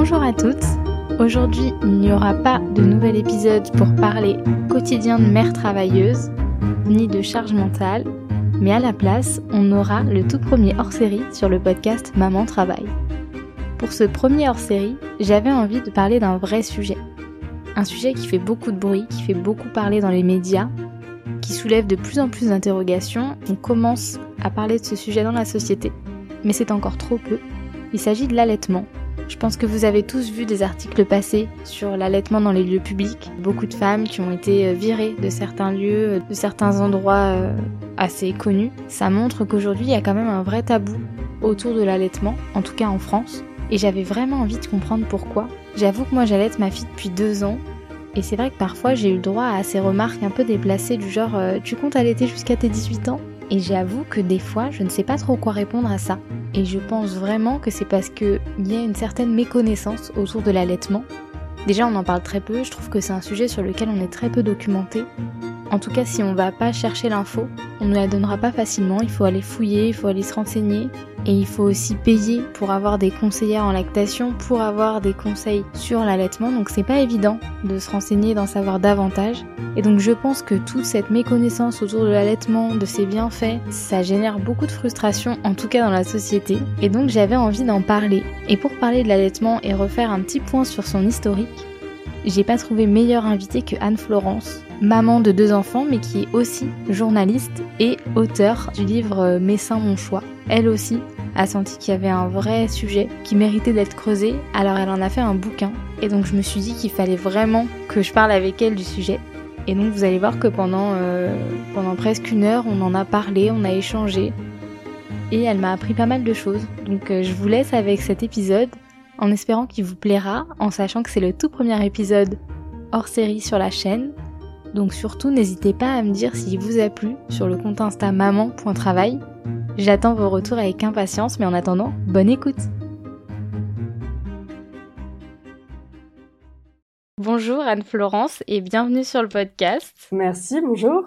Bonjour à toutes. Aujourd'hui, il n'y aura pas de nouvel épisode pour parler quotidien de mère travailleuse, ni de charge mentale, mais à la place, on aura le tout premier hors-série sur le podcast Maman Travail. Pour ce premier hors-série, j'avais envie de parler d'un vrai sujet. Un sujet qui fait beaucoup de bruit, qui fait beaucoup parler dans les médias, qui soulève de plus en plus d'interrogations. On commence à parler de ce sujet dans la société, mais c'est encore trop peu. Il s'agit de l'allaitement. Je pense que vous avez tous vu des articles passés sur l'allaitement dans les lieux publics. Beaucoup de femmes qui ont été virées de certains lieux, de certains endroits euh, assez connus. Ça montre qu'aujourd'hui, il y a quand même un vrai tabou autour de l'allaitement, en tout cas en France. Et j'avais vraiment envie de comprendre pourquoi. J'avoue que moi, j'allaite ma fille depuis deux ans. Et c'est vrai que parfois, j'ai eu le droit à ces remarques un peu déplacées du genre euh, Tu comptes allaiter jusqu'à tes 18 ans? Et j'avoue que des fois, je ne sais pas trop quoi répondre à ça. Et je pense vraiment que c'est parce qu'il y a une certaine méconnaissance autour de l'allaitement. Déjà, on en parle très peu, je trouve que c'est un sujet sur lequel on est très peu documenté. En tout cas, si on va pas chercher l'info, on ne la donnera pas facilement, il faut aller fouiller, il faut aller se renseigner. Et il faut aussi payer pour avoir des conseillères en lactation, pour avoir des conseils sur l'allaitement. Donc c'est pas évident de se renseigner d'en savoir davantage. Et donc je pense que toute cette méconnaissance autour de l'allaitement, de ses bienfaits, ça génère beaucoup de frustration, en tout cas dans la société. Et donc j'avais envie d'en parler. Et pour parler de l'allaitement et refaire un petit point sur son historique, j'ai pas trouvé meilleure invitée que Anne Florence, maman de deux enfants, mais qui est aussi journaliste et auteur du livre Mes seins, mon choix. Elle aussi a senti qu'il y avait un vrai sujet qui méritait d'être creusé, alors elle en a fait un bouquin. Et donc je me suis dit qu'il fallait vraiment que je parle avec elle du sujet. Et donc vous allez voir que pendant, euh, presque une heure, on en a parlé, on a échangé. Et elle m'a appris pas mal de choses. Donc euh, je vous laisse avec cet épisode en espérant qu'il vous plaira, en sachant que c'est le tout premier épisode hors série sur la chaîne. Donc surtout, n'hésitez pas à me dire s'il vous a plu sur le compte Insta maman.travail. J'attends vos retours avec impatience, mais en attendant, bonne écoute Bonjour Anne-Florence et bienvenue sur le podcast. Merci, bonjour.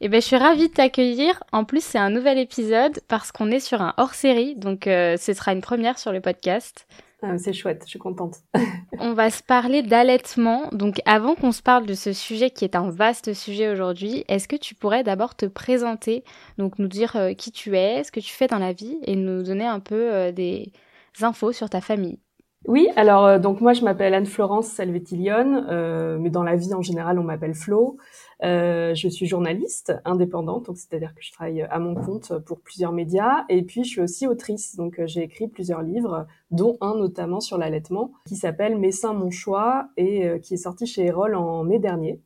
Eh ben, je suis ravie de t'accueillir. En plus, c'est un nouvel épisode parce qu'on est sur un hors-série, donc euh, ce sera une première sur le podcast. Ah, c'est chouette, je suis contente. On va se parler d'allaitement. Donc avant qu'on se parle de ce sujet qui est un vaste sujet aujourd'hui, est-ce que tu pourrais d'abord te présenter, donc nous dire euh, qui tu es, ce que tu fais dans la vie et nous donner un peu euh, des infos sur ta famille? Oui, alors euh, donc moi je m'appelle Anne-Florence Salvetilion, mais dans la vie en général on m'appelle Flo. Euh, je suis journaliste indépendante, donc c'est-à-dire que je travaille à mon compte pour plusieurs médias. Et puis je suis aussi autrice, donc euh, j'ai écrit plusieurs livres, dont un notamment sur l'allaitement, qui s'appelle Mes seins, mon choix, et euh, qui est sorti chez Erol en mai dernier.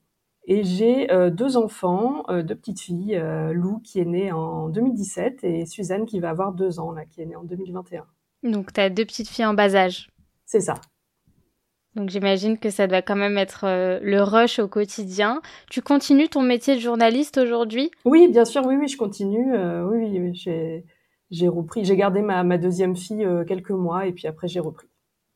Et j'ai deux enfants, deux petites filles, Lou qui est née en 2017 et Suzanne qui va avoir deux ans, là, qui est née en 2021. Donc tu as deux petites filles en bas âge. C'est ça. Donc j'imagine que ça doit quand même être euh, le rush au quotidien. Tu continues ton métier de journaliste aujourd'hui? Oui, bien sûr, oui, oui, je continue. Euh, oui, oui, j'ai, repris, j'ai gardé ma, ma deuxième fille euh, quelques mois et puis après j'ai repris.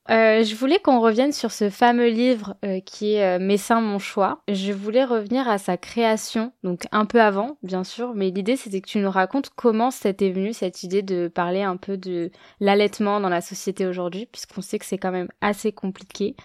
Euh, je voulais qu'on revienne sur ce fameux livre euh, qui est euh, Mes mon choix. Je voulais revenir à sa création, donc un peu avant, bien sûr, mais l'idée c'était que tu nous racontes comment c'était venu cette idée de parler un peu de l'allaitement dans la société aujourd'hui, puisqu'on sait que c'est quand même assez compliqué.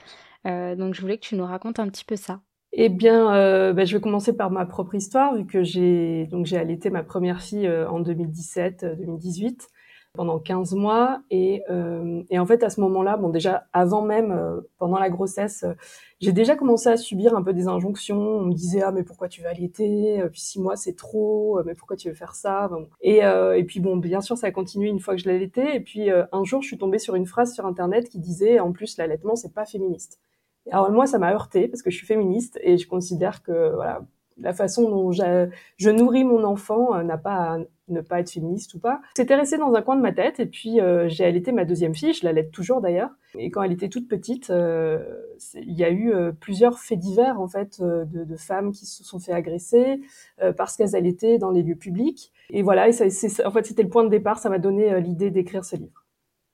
donc je voulais que tu nous racontes un petit peu ça. Eh bien, ben, je vais commencer par ma propre histoire, vu que j'ai donc j'ai allaité ma première fille en 2017-2018 pendant 15 mois. Et, euh, et en fait, à ce moment-là, bon, déjà avant même, euh, pendant la grossesse, euh, j'ai déjà commencé à subir un peu des injonctions. On me disait ah mais pourquoi tu vas allaiter? Puis six mois c'est trop. Mais pourquoi tu veux faire ça? Et, et puis bon, bien sûr, ça a continué une fois que je l'allaitais. Et puis un jour, je suis tombée sur une phrase sur internet qui disait en plus l'allaitement c'est pas féministe. Alors moi, ça m'a heurté parce que je suis féministe et je considère que voilà la façon dont je, nourris mon enfant euh, n'a pas à ne pas être féministe ou pas. C'était resté dans un coin de ma tête et puis euh, j'ai allaité ma deuxième fille, je l'allaite toujours d'ailleurs. Et quand elle était toute petite, euh, il y a eu plusieurs faits divers en fait de, femmes qui se sont fait agresser parce qu'elles allaitaient dans les lieux publics. Et voilà, ça, en fait c'était le point de départ, ça m'a donné l'idée d'écrire ce livre.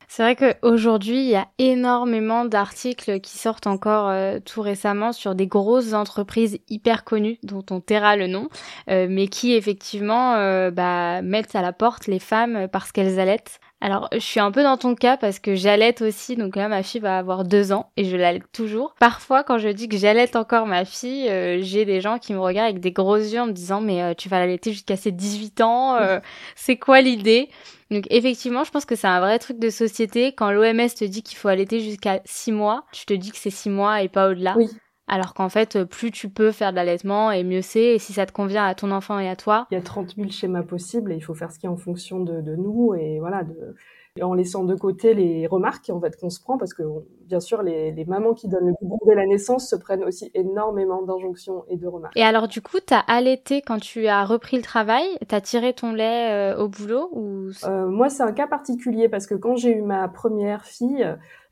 C'est vrai qu'aujourd'hui, il y a énormément d'articles qui sortent encore euh, tout récemment sur des grosses entreprises hyper connues dont on taira le nom, euh, mais qui effectivement euh, bah, mettent à la porte les femmes parce qu'elles allaitent. Alors, je suis un peu dans ton cas parce que j'allaite aussi, donc là, ma fille va avoir deux ans et je l'allaite toujours. Parfois, quand je dis que j'allaite encore ma fille, euh, j'ai des gens qui me regardent avec des gros yeux en me disant, mais euh, tu vas l'allaiter jusqu'à ses 18 ans, euh, c'est quoi l'idée? Donc effectivement, je pense que c'est un vrai truc de société. Quand l'OMS te dit qu'il faut allaiter jusqu'à 6 mois, tu te dis que c'est 6 mois et pas au-delà. Oui. Alors qu'en fait, plus tu peux faire de l'allaitement et mieux c'est. Et si ça te convient à ton enfant et à toi. Il y a 30 000 schémas possibles et il faut faire ce qui est en fonction de, de nous et voilà, de, en laissant de côté les remarques en fait qu'on se prend parce que bien sûr les, les mamans qui donnent le biberon dès la naissance se prennent aussi énormément d'injonctions et de remarques. Et alors du coup, t'as allaité quand tu as repris le travail, t'as tiré ton lait euh, au boulot ou euh, Moi, c'est un cas particulier parce que quand j'ai eu ma première fille,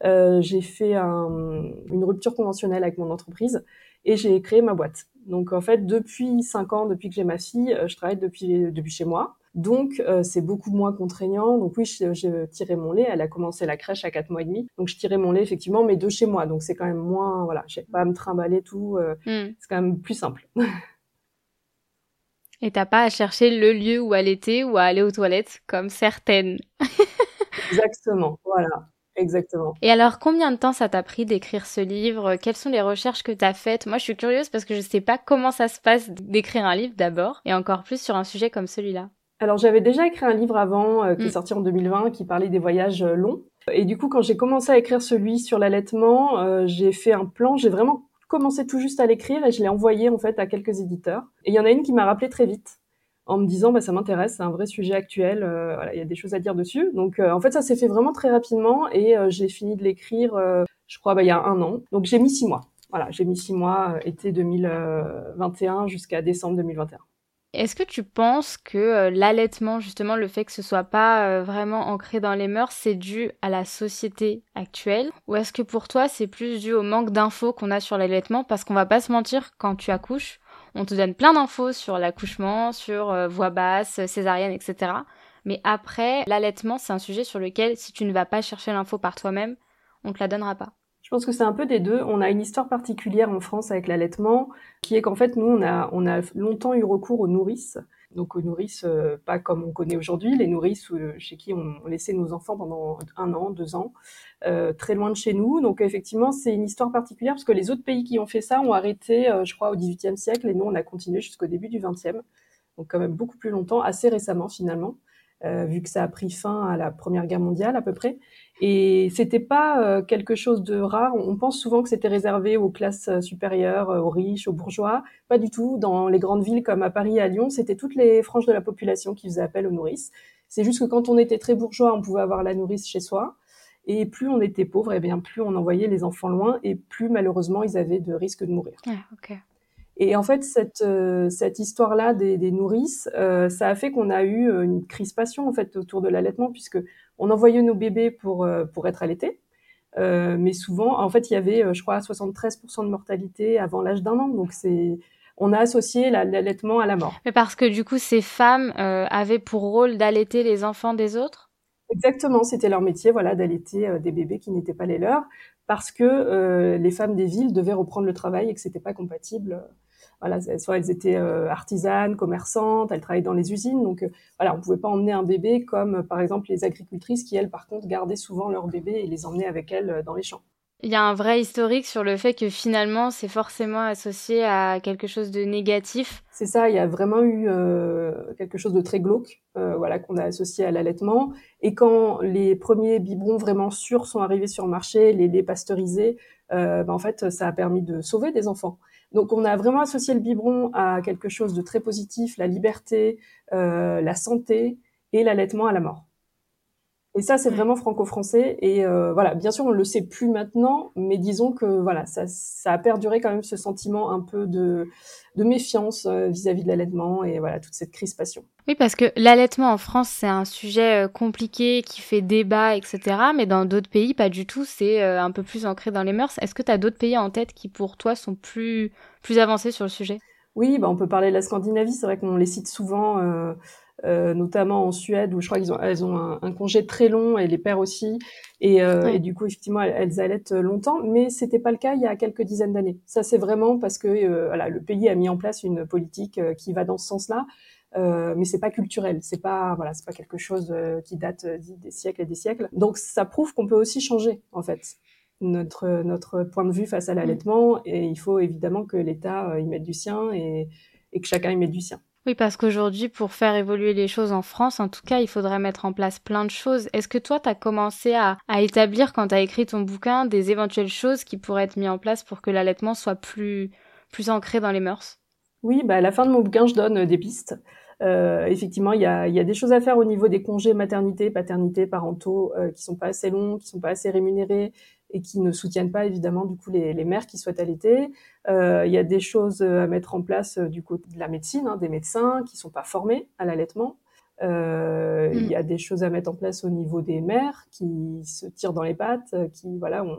euh, j'ai fait un, une rupture conventionnelle avec mon entreprise et j'ai créé ma boîte. Donc en fait, depuis cinq ans, depuis que j'ai ma fille, je travaille depuis depuis chez moi. Donc, euh, c'est beaucoup moins contraignant. Donc oui, j'ai tiré mon lait. Elle a commencé la crèche à 4 mois et demi. Donc, je tirais mon lait, effectivement, mais de chez moi. Donc, c'est quand même moins... Voilà, j'ai pas à me trimballer tout. Euh, hmm. C'est quand même plus simple. et t'as pas à chercher le lieu où allaiter ou à aller aux toilettes, comme certaines. Exactement, voilà. Exactement. Et alors, combien de temps ça t'a pris d'écrire ce livre? Quelles sont les recherches que t'as faites? Moi, je suis curieuse parce que je sais pas comment ça se passe d'écrire un livre d'abord, et encore plus sur un sujet comme celui-là. Alors j'avais déjà écrit un livre avant euh, qui est mm. sorti en 2020 qui parlait des voyages euh, longs. Et du coup, quand j'ai commencé à écrire celui sur l'allaitement, euh, j'ai fait un plan. J'ai vraiment commencé tout juste à l'écrire et je l'ai envoyé en fait à quelques éditeurs. Et il y en a une qui m'a rappelé très vite en me disant bah ça m'intéresse, c'est un vrai sujet actuel, voilà, il y a des choses à dire dessus. Donc en fait ça s'est fait vraiment très rapidement et j'ai fini de l'écrire, je crois bah, il y a un an. Donc j'ai mis six mois. Voilà, j'ai mis six mois, été 2021 jusqu'à décembre 2021. Est-ce que tu penses que euh, l'allaitement, justement, le fait que ce soit pas euh, vraiment ancré dans les mœurs, c'est dû à la société actuelle? Ou est-ce que pour toi, c'est plus dû au manque d'infos qu'on a sur l'allaitement? Parce qu'on va pas se mentir, quand tu accouches, on te donne plein d'infos sur l'accouchement, sur euh, voix basse, césarienne, etc. Mais après, l'allaitement, c'est un sujet sur lequel, si tu ne vas pas chercher l'info par toi-même, on te la donnera pas. Je pense que c'est un peu des deux. On a une histoire particulière en France avec l'allaitement, qui est qu'en fait, nous, on a, on a longtemps eu recours aux nourrices. Donc aux nourrices, euh, pas comme on connaît aujourd'hui, les nourrices euh, chez qui on, laissait nos enfants pendant un an, deux ans, euh, très loin de chez nous. Donc effectivement, c'est une histoire particulière parce que les autres pays qui ont fait ça ont arrêté, je crois, au XVIIIe siècle, et nous, on a continué jusqu'au début du XXe. Donc quand même beaucoup plus longtemps, assez récemment finalement. Euh, vu que ça a pris fin à la Première Guerre mondiale à peu près. Et c'était pas euh, quelque chose de rare. On pense souvent que c'était réservé aux classes euh, supérieures, aux riches, aux bourgeois. Pas du tout. Dans les grandes villes comme à Paris et à Lyon, c'était toutes les franges de la population qui faisaient appel aux nourrices. C'est juste que quand on était très bourgeois, on pouvait avoir la nourrice chez soi. Et plus on était pauvre, et eh bien plus on envoyait les enfants loin, et plus malheureusement ils avaient de risques de mourir. Ah, et en fait, cette, euh, cette histoire-là des, des nourrices, euh, ça a fait qu'on a eu euh, une crispation en fait autour de l'allaitement, puisque on envoyait nos bébés pour pour être allaités, mais souvent, en fait, il y avait, je crois, 73% de mortalité avant l'âge d'un an. Donc c'est on a associé l'allaitement à la mort. Mais parce que du coup, ces femmes avaient pour rôle d'allaiter les enfants des autres? Exactement, c'était leur métier, voilà, d'allaiter des bébés qui n'étaient pas les leurs, parce que les femmes des villes devaient reprendre le travail et que c'était pas compatible voilà, soit elles étaient euh, artisanes, commerçantes, elles travaillaient dans les usines, donc euh, voilà, on pouvait pas emmener un bébé comme par exemple les agricultrices qui elles par contre gardaient souvent leurs bébés et les emmenaient avec elles euh, dans les champs. Il y a un vrai historique sur le fait que finalement c'est forcément associé à quelque chose de négatif. C'est ça, il y a vraiment eu quelque chose de très glauque, voilà, qu'on a associé à l'allaitement. Et quand les premiers biberons vraiment sûrs sont arrivés sur le marché, les laits pasteurisés, ben, en fait, ça a permis de sauver des enfants. Donc on a vraiment associé le biberon à quelque chose de très positif, la liberté, euh, la santé et l'allaitement à la mort. Et ça, c'est vraiment franco-français. Et euh, voilà, bien sûr, on le sait plus maintenant, mais disons que voilà, ça, ça a perduré quand même ce sentiment un peu de, de méfiance euh, vis-à-vis de l'allaitement et voilà toute cette crispation. Oui, parce que l'allaitement en France, c'est un sujet euh, compliqué qui fait débat, etc. Mais dans d'autres pays, pas du tout. C'est un peu plus ancré dans les mœurs. Est-ce que tu as d'autres pays en tête qui, pour toi, sont plus plus avancés sur le sujet? Oui, bah on peut parler de la Scandinavie. C'est vrai qu'on les cite souvent. Euh, notamment en Suède où je crois qu'ils ont elles ont un, congé très long et les pères aussi. Et, euh, et du coup effectivement elles, allaitent longtemps. Mais c'était pas le cas il y a quelques dizaines d'années. Ça c'est vraiment parce que euh, voilà le pays a mis en place une politique qui va dans ce sens-là. Euh, mais c'est pas culturel, c'est pas voilà, c'est pas quelque chose euh, qui date des siècles et des siècles. Donc ça prouve qu'on peut aussi changer en fait notre notre point de vue face à mmh. l'allaitement. Et il faut évidemment que l'État y mette du sien et, et que chacun y mette du sien. Oui, parce qu'aujourd'hui, pour faire évoluer les choses en France, en tout cas, il faudrait mettre en place plein de choses. Est-ce que toi, tu as commencé à, établir, quand tu as écrit ton bouquin, des éventuelles choses qui pourraient être mises en place pour que l'allaitement soit plus, ancré dans les mœurs? Oui, bah, à la fin de mon bouquin, je donne euh, des pistes. Euh, effectivement, il y a, y a, des choses à faire au niveau des congés maternité, paternité, parentaux, euh, qui sont pas assez longs, qui sont pas assez rémunérés, et qui ne soutiennent pas évidemment du coup les, les mères qui souhaitent allaiter. Euh, il y a des choses à mettre en place euh, du côté de la médecine, hein, des médecins qui sont pas formés à l'allaitement. Euh, Il y a mm. des choses à mettre en place au niveau des mères qui se tirent dans les pattes, qui voilà, on,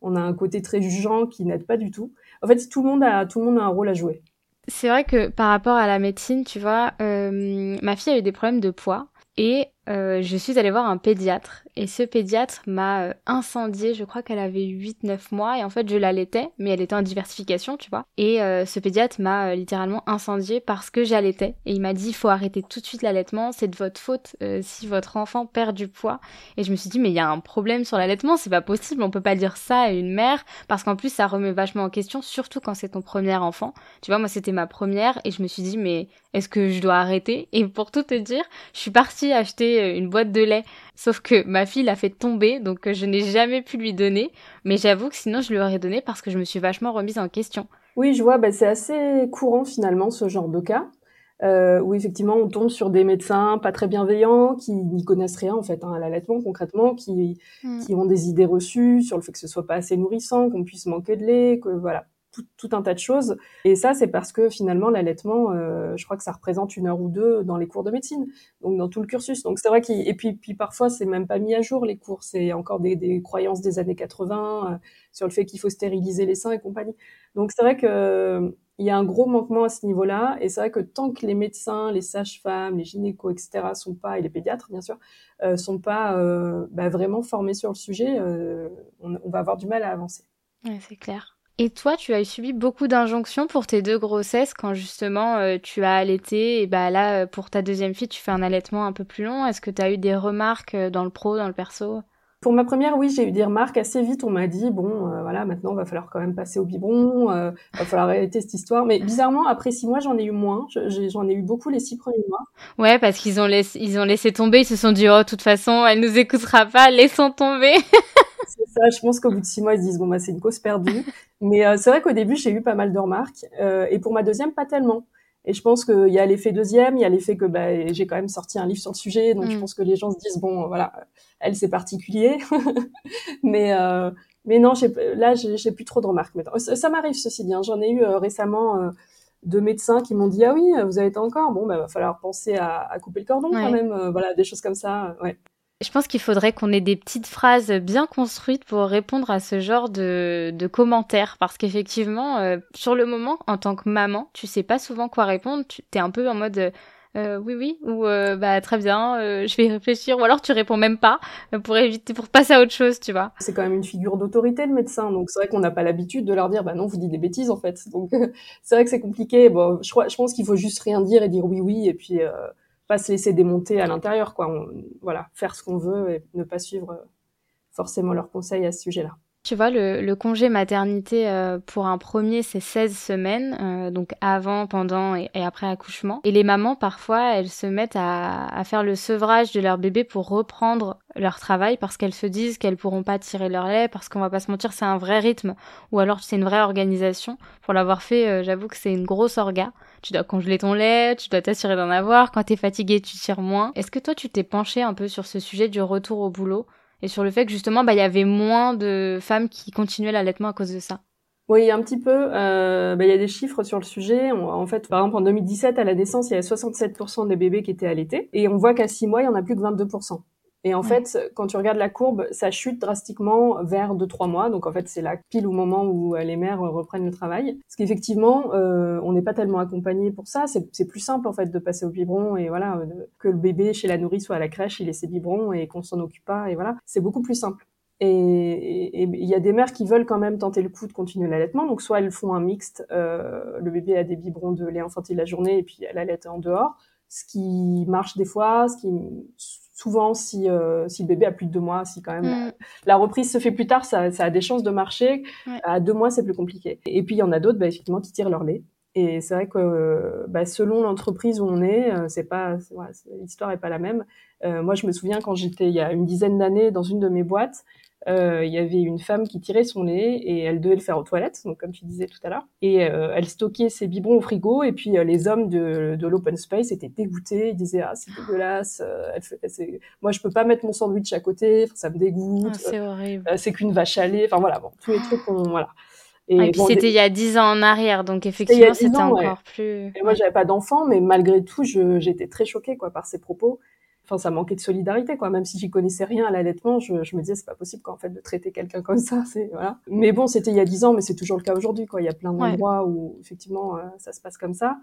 on a un côté très jugeant qui n'aide pas du tout. En fait, tout le monde a tout le monde a un rôle à jouer. C'est vrai que par rapport à la médecine, tu vois, euh, ma fille a eu des problèmes de poids et euh, je suis allée voir un pédiatre. Et ce pédiatre m'a euh, incendié, je crois qu'elle avait 8-9 mois. Et en fait je l'allaitais mais elle était en diversification tu vois. Et euh, ce pédiatre m'a littéralement incendié parce que j'allaitais. Et il m'a dit il faut arrêter tout de suite l'allaitement, c'est de votre faute si votre enfant perd du poids. Et je me suis dit mais il y a un problème sur l'allaitement, c'est pas possible, on peut pas dire ça à une mère parce qu'en plus ça remet vachement en question surtout quand c'est ton premier enfant. Tu vois moi c'était ma première et je me suis dit mais est-ce que je dois arrêter? Et pour tout te dire, je suis partie acheter une boîte de lait. Sauf que ma fille l'a fait tomber, donc euh, je n'ai jamais pu lui donner. Mais j'avoue que sinon, je lui aurais donné parce que je me suis vachement remise en question. Oui, je vois, bah, c'est assez courant finalement ce genre de cas. Euh, où effectivement on tombe sur des médecins pas très bienveillants qui n'y connaissent rien en fait hein, à l'allaitement concrètement, qui, mm. qui ont des idées reçues sur le fait que ce soit pas assez nourrissant, qu'on puisse manquer de lait, que voilà tout, un tas de choses. Et ça, c'est parce que finalement, l'allaitement, euh, je crois que ça représente une heure ou deux dans les cours de médecine, donc dans tout le cursus. Donc c'est vrai qu'il et puis parfois c'est même pas mis à jour les cours, c'est encore des, croyances des années 80 euh, sur le fait qu'il faut stériliser les seins et compagnie. Donc c'est vrai que il y a un gros manquement à ce niveau-là, et c'est vrai que tant que les médecins, les sages-femmes, les gynécos, etc., sont pas et les pédiatres bien sûr, euh, sont pas bah, vraiment formés sur le sujet, on, on va avoir du mal à avancer. Ouais, c'est clair. Et toi, tu as subi beaucoup d'injonctions pour tes deux grossesses quand justement euh, tu as allaité et bah là pour ta deuxième fille, tu fais un allaitement un peu plus long. Est-ce que tu as eu des remarques euh, dans le pro, dans le perso? Pour ma première, oui, j'ai eu des remarques assez vite. On m'a dit bon, euh, voilà, maintenant, va falloir quand même passer au biberon, euh, va falloir arrêter cette histoire. Mais bizarrement, après six mois, j'en ai eu moins. J'en ai eu beaucoup les six premiers mois. Ouais, parce qu'ils ont laissé, ils ont laissé tomber. Ils se sont dit oh, de toute façon, elle nous écoutera pas, laissons tomber. c'est ça. Je pense qu'au bout de six mois, ils se disent bon bah c'est une cause perdue. Mais euh, c'est vrai qu'au début, j'ai eu pas mal de remarques. Euh, et pour ma deuxième, pas tellement. Et je pense qu'il y a l'effet deuxième, il y a l'effet que bah, j'ai quand même sorti un livre sur le sujet, donc je mm. pense que les gens se disent bon, voilà, elle c'est particulier, mais euh, mais non, là j'ai plus trop de remarques maintenant. Ça, m'arrive ceci bien. J'en ai eu récemment deux médecins qui m'ont dit ah oui, vous avez été encore, bon, bah, va falloir penser à, à couper le cordon quand même, voilà, des choses comme ça, ouais. Je pense qu'il faudrait qu'on ait des petites phrases bien construites pour répondre à ce genre de, de commentaires. Parce qu'effectivement, euh, sur le moment, en tant que maman, tu sais pas souvent quoi répondre. Tu es un peu en mode euh, oui, oui, ou euh, bah très bien, je vais y réfléchir. Ou alors tu réponds même pas pour éviter, pour passer à autre chose, tu vois. C'est quand même une figure d'autorité, le médecin. Donc c'est vrai qu'on n'a pas l'habitude de leur dire, bah non, vous dites des bêtises en fait. Donc c'est vrai que c'est compliqué. Bon, je, crois, je pense qu'il faut juste rien dire et dire oui, oui, et puis pas se laisser démonter à l'intérieur, quoi. voilà, faire ce qu'on veut et ne pas suivre forcément leurs conseils à ce sujet-là. Tu vois, le, congé maternité euh, pour un premier, c'est 16 semaines, euh, donc avant, pendant et, après accouchement. Et les mamans, parfois, elles se mettent à, faire le sevrage de leur bébé pour reprendre leur travail parce qu'elles se disent qu'elles pourront pas tirer leur lait, parce qu'on va pas se mentir, c'est un vrai rythme, ou alors c'est une vraie organisation. Pour l'avoir fait, euh, j'avoue que c'est une grosse orga tu dois congeler ton lait, tu dois t'assurer d'en avoir. Quand t'es fatigué, tu tires moins. Est-ce que toi, tu t'es penché un peu sur ce sujet du retour au boulot? Et sur le fait que justement, bah, il y avait moins de femmes qui continuaient l'allaitement à cause de ça oui, un petit peu. Euh, bah, il y a des chiffres sur le sujet. en fait, par exemple, en 2017, à la naissance, il y avait 67% des bébés qui étaient allaités. Et on voit qu'à 6 mois, il y en a plus que 22%. Et en fait, quand tu regardes la courbe, ça chute drastiquement vers 2-3 mois. Donc en fait, c'est là pile au moment où euh, les mères reprennent le travail. Parce qu'effectivement, euh, on n'est pas tellement accompagné pour ça. C'est plus simple en fait de passer au biberon et voilà euh, que le bébé chez la nourrice soit à la crèche, il ait ses biberons et qu'on s'en occupe pas et voilà. C'est beaucoup plus simple. Et il y a des mères qui veulent quand même tenter le coup de continuer l'allaitement. Donc soit elles font un mixte, euh, le bébé a des biberons de lait infantile la journée et puis elle allait en dehors ce qui marche des fois, ce qui souvent si euh, si le bébé a plus de deux mois, si quand même Mm. la, reprise se fait plus tard, ça, ça a des chances de marcher. Ouais. À deux mois, c'est plus compliqué. Et puis il y en a d'autres, bah, effectivement, qui tirent leur lait. Et c'est vrai que euh, bah, selon l'entreprise où on est, euh, c'est pas l'histoire est pas la même. Euh, moi, je me souviens quand j'étais il y a une dizaine d'années dans une de mes boîtes, euh, il y avait une femme qui tirait son lait et elle devait le faire aux toilettes, donc comme tu disais tout à l'heure. Et euh, elle stockait ses biberons au frigo et puis euh, les hommes de, de l'open space étaient dégoûtés. Ils disaient ah c'est dégueulasse. euh, elle fait- c'est- moi je peux pas mettre mon sandwich à côté, ça me dégoûte. Ah, c'est horrible. Euh, c'est qu'une vache à lait. Enfin voilà, bon, tous les trucs qu'on voilà. Ah, et puis bon, c'était il y a dix ans en arrière, donc effectivement 10 c'était ans, encore plus. Et moi, j'avais pas d'enfant, mais malgré tout, je, j'étais très choquée, quoi, par ses propos. Enfin, ça manquait de solidarité, quoi. Même si j'y connaissais rien à l'allaitement, je, je me disais, c'est pas possible, quoi, en fait, de traiter quelqu'un comme ça, c'est, voilà. Mais bon, c'était il y a dix ans, mais c'est toujours le cas aujourd'hui, quoi. Il y a plein Ouais. d'endroits où, effectivement, euh, ça se passe comme ça.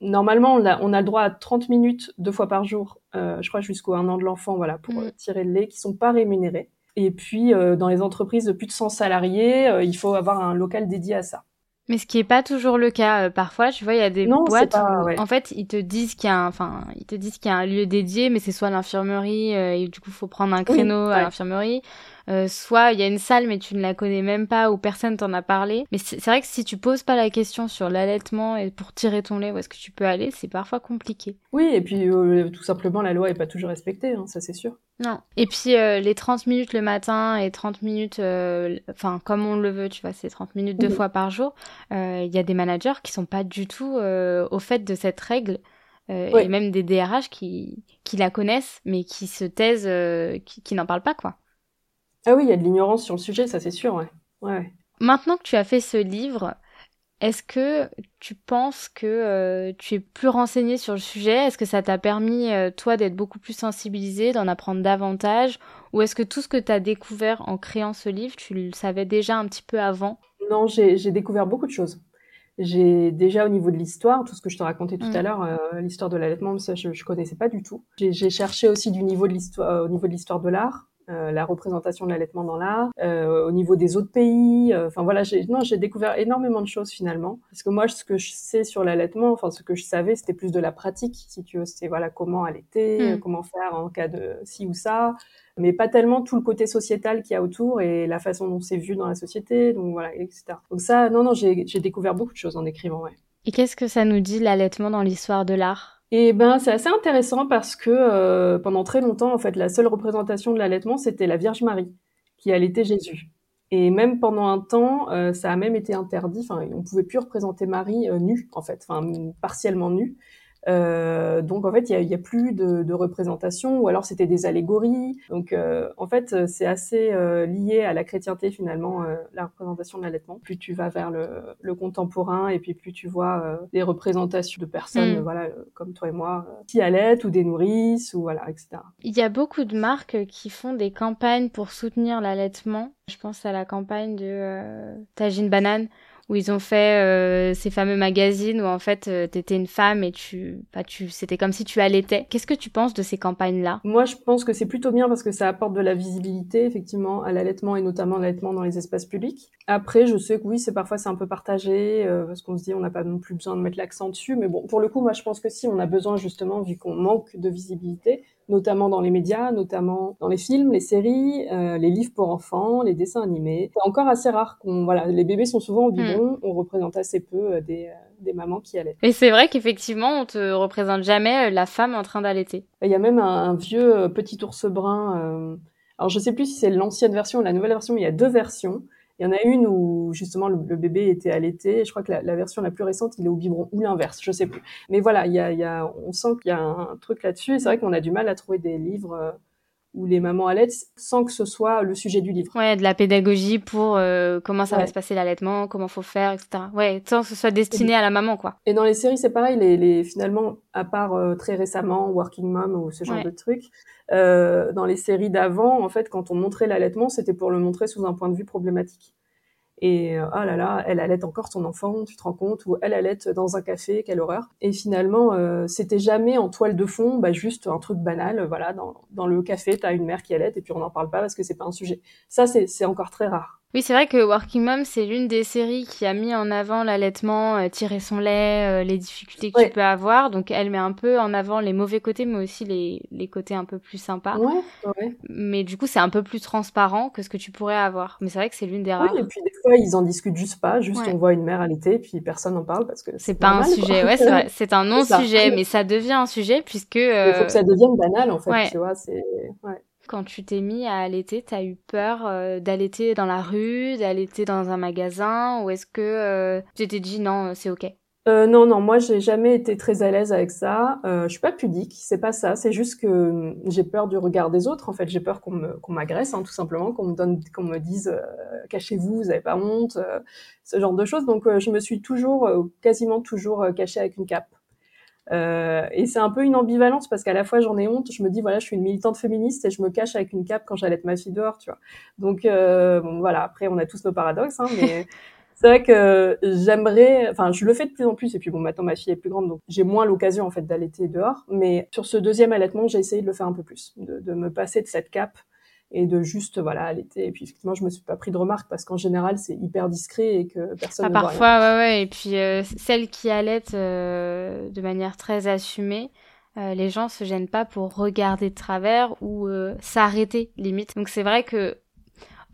Normalement, on a, on a le droit à 30 minutes deux fois par jour, euh, je crois jusqu'au un an de l'enfant, voilà, pour Mm. euh, tirer le lait, qui sont pas rémunérés. Et puis, euh, dans les entreprises de plus de 100 salariés, il faut avoir un local dédié à ça. Mais ce qui est pas toujours le cas. euh, parfois, tu vois, il y a des Non, boîtes pas- où, ouais. en fait, ils te disent qu'il y a un, enfin, ils te disent qu'il y a un lieu dédié, mais c'est soit l'infirmerie, euh, et du coup, faut prendre un créneau à ouais. l'infirmerie, euh, soit il y a une salle, mais tu ne la connais même pas, ou personne t'en a parlé. Mais c'est c'est vrai que si tu poses pas la question sur l'allaitement et pour tirer ton lait, où est-ce que tu peux aller, c'est parfois compliqué. Oui, et puis, euh, tout simplement, la loi est pas toujours respectée, hein, ça c'est sûr. Non. Et puis euh, les 30 minutes le matin et 30 minutes, euh, enfin comme on le veut, tu vois, c'est 30 minutes deux fois par jour. euh, Il y a des managers qui sont pas du tout euh, au fait de cette règle. euh, Oui. Et même des DRH qui, qui la connaissent, mais qui se taisent, euh, qui, qui n'en parlent pas, quoi. Ah oui, il y a de l'ignorance sur le sujet, ça c'est sûr. Ouais, ouais. Maintenant que tu as fait ce livre, est-ce que tu penses que euh, tu es plus renseigné sur le sujet? Est-ce que ça t'a permis, euh, toi, d'être beaucoup plus sensibilisé, d'en apprendre davantage? Ou est-ce que tout ce que tu as découvert en créant ce livre, tu le savais déjà un petit peu avant? Non, j'ai découvert beaucoup de choses. J'ai déjà au niveau de l'histoire, tout ce que je te racontais tout Mm. à l'heure, euh, l'histoire de l'allaitement, ça je, je connaissais pas du tout. J'ai cherché aussi du niveau de l'histoire, au niveau de l'histoire de l'art, euh, la représentation de l'allaitement dans l'art, euh, au niveau des autres pays. euh, Enfin voilà, j'ai non, j'ai découvert énormément de choses finalement. Parce que moi, ce que je sais sur l'allaitement, enfin ce que je savais, c'était plus de la pratique, si tu veux. C'était voilà comment allaiter, Mm. euh, comment faire en cas de ci ou ça mais pas tellement tout le côté sociétal qu'il y a autour et la façon dont c'est vu dans la société, donc voilà, etc. Donc ça, non, non, j'ai j'ai découvert beaucoup de choses en écrivant, ouais. Et qu'est-ce que ça nous dit l'allaitement dans l'histoire de l'art? Et ben, c'est assez intéressant parce que euh, pendant très longtemps, en fait, la seule représentation de l'allaitement, c'était la Vierge Marie qui allaitait Jésus. Et même pendant un temps, euh, ça a même été interdit. Enfin, on pouvait plus représenter Marie euh, nue, en fait, enfin partiellement nue. Euh, donc en fait, il y a, a plus de, de représentation, ou alors c'était des allégories. Donc euh, en fait, c'est assez euh, lié à la chrétienté finalement, euh, la représentation de l'allaitement. Plus tu vas vers le, le contemporain, et puis plus tu vois euh, des représentations de personnes, Mm. voilà, comme toi et moi, euh, qui allaitent ou des nourrices, ou voilà, etc. Il y a beaucoup de marques qui font des campagnes pour soutenir l'allaitement. Je pense à la campagne de euh, Tagine Banane où ils ont fait euh, ces fameux magazines où en fait euh, t'étais une femme et tu, bah, tu, c'était comme si tu allaitais. Qu'est-ce que tu penses de ces campagnes-là? Moi, je pense que c'est plutôt bien parce que ça apporte de la visibilité, effectivement, à l'allaitement et notamment l'allaitement dans les espaces publics. Après, je sais que oui, c'est parfois c'est un peu partagé euh, parce qu'on se dit on n'a pas non plus besoin de mettre l'accent dessus, mais bon, pour le coup, moi, je pense que si on a besoin justement vu qu'on manque de visibilité, notamment dans les médias, notamment dans les films, les séries, euh, les livres pour enfants, les dessins animés. C'est encore assez rare qu'on voilà, les bébés sont souvent au biberon, on représente assez peu euh, des, euh, des mamans qui allaitent. Et c'est vrai qu'effectivement, on te représente jamais euh, la femme en train d'allaiter. Il y a même un, un vieux petit ours brun. euh, alors je sais plus si c'est l'ancienne version ou la nouvelle version, mais il y a deux versions. Il y en a une où justement le, bébé était allaité. Je crois que la, version la plus récente, il est au biberon ou l'inverse, je sais plus. Mais voilà, il y a, y a, on sent qu'il y a un, truc là-dessus. C'est vrai qu'on a du mal à trouver des livres où les mamans allaitent sans que ce soit le sujet du livre. Ouais, de la pédagogie pour euh, comment ça va se passer l'allaitement, comment faut faire, etc. Ouais, sans que ce soit destiné à la maman, quoi. Et dans les séries, c'est pareil. Les, les finalement, à part euh, très récemment, Working Mom ou ce genre Ouais. de trucs, euh, dans les séries d'avant, en fait, quand on montrait l'allaitement, c'était pour le montrer sous un point de vue problématique. Et euh, ah là là, elle allait encore son enfant, tu te rends compte, ou elle allait dans un café, quelle horreur. Et finalement, euh, c'était jamais en toile de fond, bah juste un truc banal, voilà, dans, dans le café, t'as une mère qui allait et puis on n'en parle pas parce que c'est pas un sujet. Ça, c'est c'est encore très rare. Oui, c'est vrai que Working Mom, c'est l'une des séries qui a mis en avant l'allaitement, euh, tirer son lait, euh, les difficultés que tu peux avoir. Donc, elle met un peu en avant les mauvais côtés, mais aussi les, les côtés un peu plus sympas. Ouais, ouais. Mais du coup, c'est un peu plus transparent que ce que tu pourrais avoir. Mais c'est vrai que c'est l'une des rares. Oui, et puis des fois, ils en discutent juste pas. Juste, on voit une mère allaiter, puis personne n'en parle parce que c'est pas un sujet. Ouais, c'est vrai. C'est un non-sujet, mais ça devient un sujet puisque. Il faut que ça devienne banal, en fait. Tu vois, c'est. Ouais. Quand tu t'es mis à allaiter, t'as eu peur euh, d'allaiter dans la rue, d'allaiter dans un magasin, ou est-ce que euh, tu t'es dit non, c'est ok? Euh, non, non, moi j'ai jamais été très à l'aise avec ça. Euh, je suis pas pudique, c'est pas ça. C'est juste que j'ai peur du regard des autres. En fait, j'ai peur qu'on m'agresse, hein, tout simplement, qu'on me dise cachez-vous, vous avez pas honte, ce genre de choses. Donc je me suis toujours, quasiment toujours cachée avec une cape. Euh, et c'est un peu une ambivalence parce qu'à la fois j'en ai honte, je me dis voilà je suis une militante féministe et je me cache avec une cape quand j'allais être ma fille dehors, tu vois. Donc euh, bon, voilà, après on a tous nos paradoxes, hein, mais c'est vrai que j'aimerais, enfin je le fais de plus en plus et puis bon maintenant ma fille est plus grande donc j'ai moins l'occasion en fait d'allaiter dehors, mais sur ce deuxième allaitement j'ai essayé de le faire un peu plus, de, de me passer de cette cape et de juste voilà allaiter. Et puis effectivement je me suis pas pris de remarques parce qu'en général c'est hyper discret et que personne ah, ne parfois ouais ouais. Et puis euh, celles qui allaitent euh, de manière très assumée euh, les gens se gênent pas pour regarder de travers ou s'arrêter limite. Donc c'est vrai que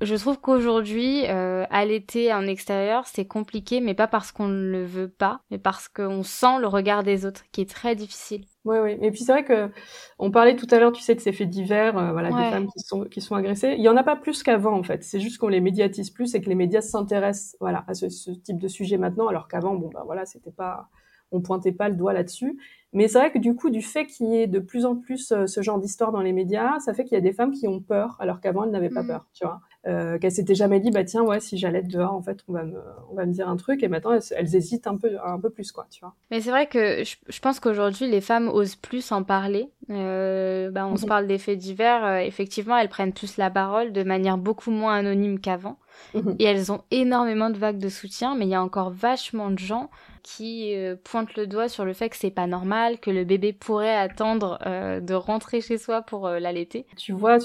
je trouve qu'aujourd'hui, euh, allaiter en extérieur, c'est compliqué, mais pas parce qu'on ne le veut pas, mais parce qu'on sent le regard des autres, qui est très difficile. Oui, oui. Et puis c'est vrai que on parlait tout à l'heure, tu sais, de ces faits divers, euh, voilà, des femmes qui sont qui sont agressées. Il y en a pas plus qu'avant, en fait. C'est juste qu'on les médiatise plus et que les médias s'intéressent, voilà, à ce, ce, type de sujet maintenant, alors qu'avant, bon, bah voilà, c'était pas, on pointait pas le doigt là-dessus. Mais c'est vrai que du coup, du fait qu'il y ait de plus en plus euh, ce genre d'histoire dans les médias, ça fait qu'il y a des femmes qui ont peur, alors qu'avant elles n'avaient pas mmh. peur, tu vois. Euh, qu'elles s'étaient jamais dit, bah tiens, ouais, si j'allais dehors, en fait, on va me, on va me dire un truc, et maintenant elles, hésitent un peu, un peu plus, quoi, tu vois. Mais c'est vrai que je, je pense qu'aujourd'hui les femmes osent plus en parler. Euh, bah, on se mmh. parle des faits divers, euh, effectivement, elles prennent plus la parole de manière beaucoup moins anonyme qu'avant. Mmh. Et elles ont énormément de vagues de soutien, mais il y a encore vachement de gens qui euh, pointe le doigt sur le fait que c'est pas normal, que le bébé pourrait attendre euh, de rentrer chez soi pour euh, l'allaiter. Tu vois,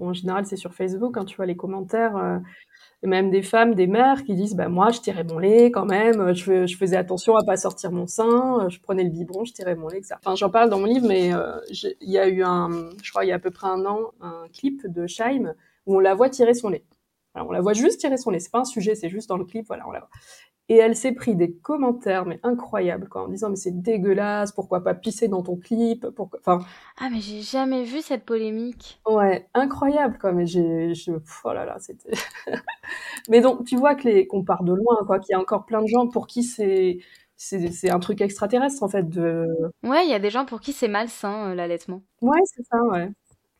en général, c'est sur Facebook, quand tu vois les commentaires, même des femmes, des mères qui disent, bah moi, je tirais mon lait quand même, je, faisais attention à pas sortir mon sein, je prenais le biberon, je tirais mon lait, etc. Enfin, j'en parle dans mon livre, mais il y a eu un, je crois, il y a à peu près un an, un clip de Scheim où on la voit tirer son lait. Alors, on la voit juste tirer son lait. C'est pas un sujet, c'est juste dans le clip, voilà, on la voit. Et elle s'est pris des commentaires, mais incroyables, quoi, en disant, mais c'est dégueulasse, pourquoi pas pisser dans ton clip, pourquoi, enfin. Ah, mais j'ai jamais vu cette polémique. Ouais, incroyable, quoi, mais j'ai, je, oh là là, c'était. mais donc, tu vois que les, qu'on part de loin, quoi, qu'il y a encore plein de gens pour qui c'est, c'est, un truc extraterrestre, en fait, de. Ouais, il y a des gens pour qui c'est malsain, euh, l'allaitement. Ouais, c'est ça, ouais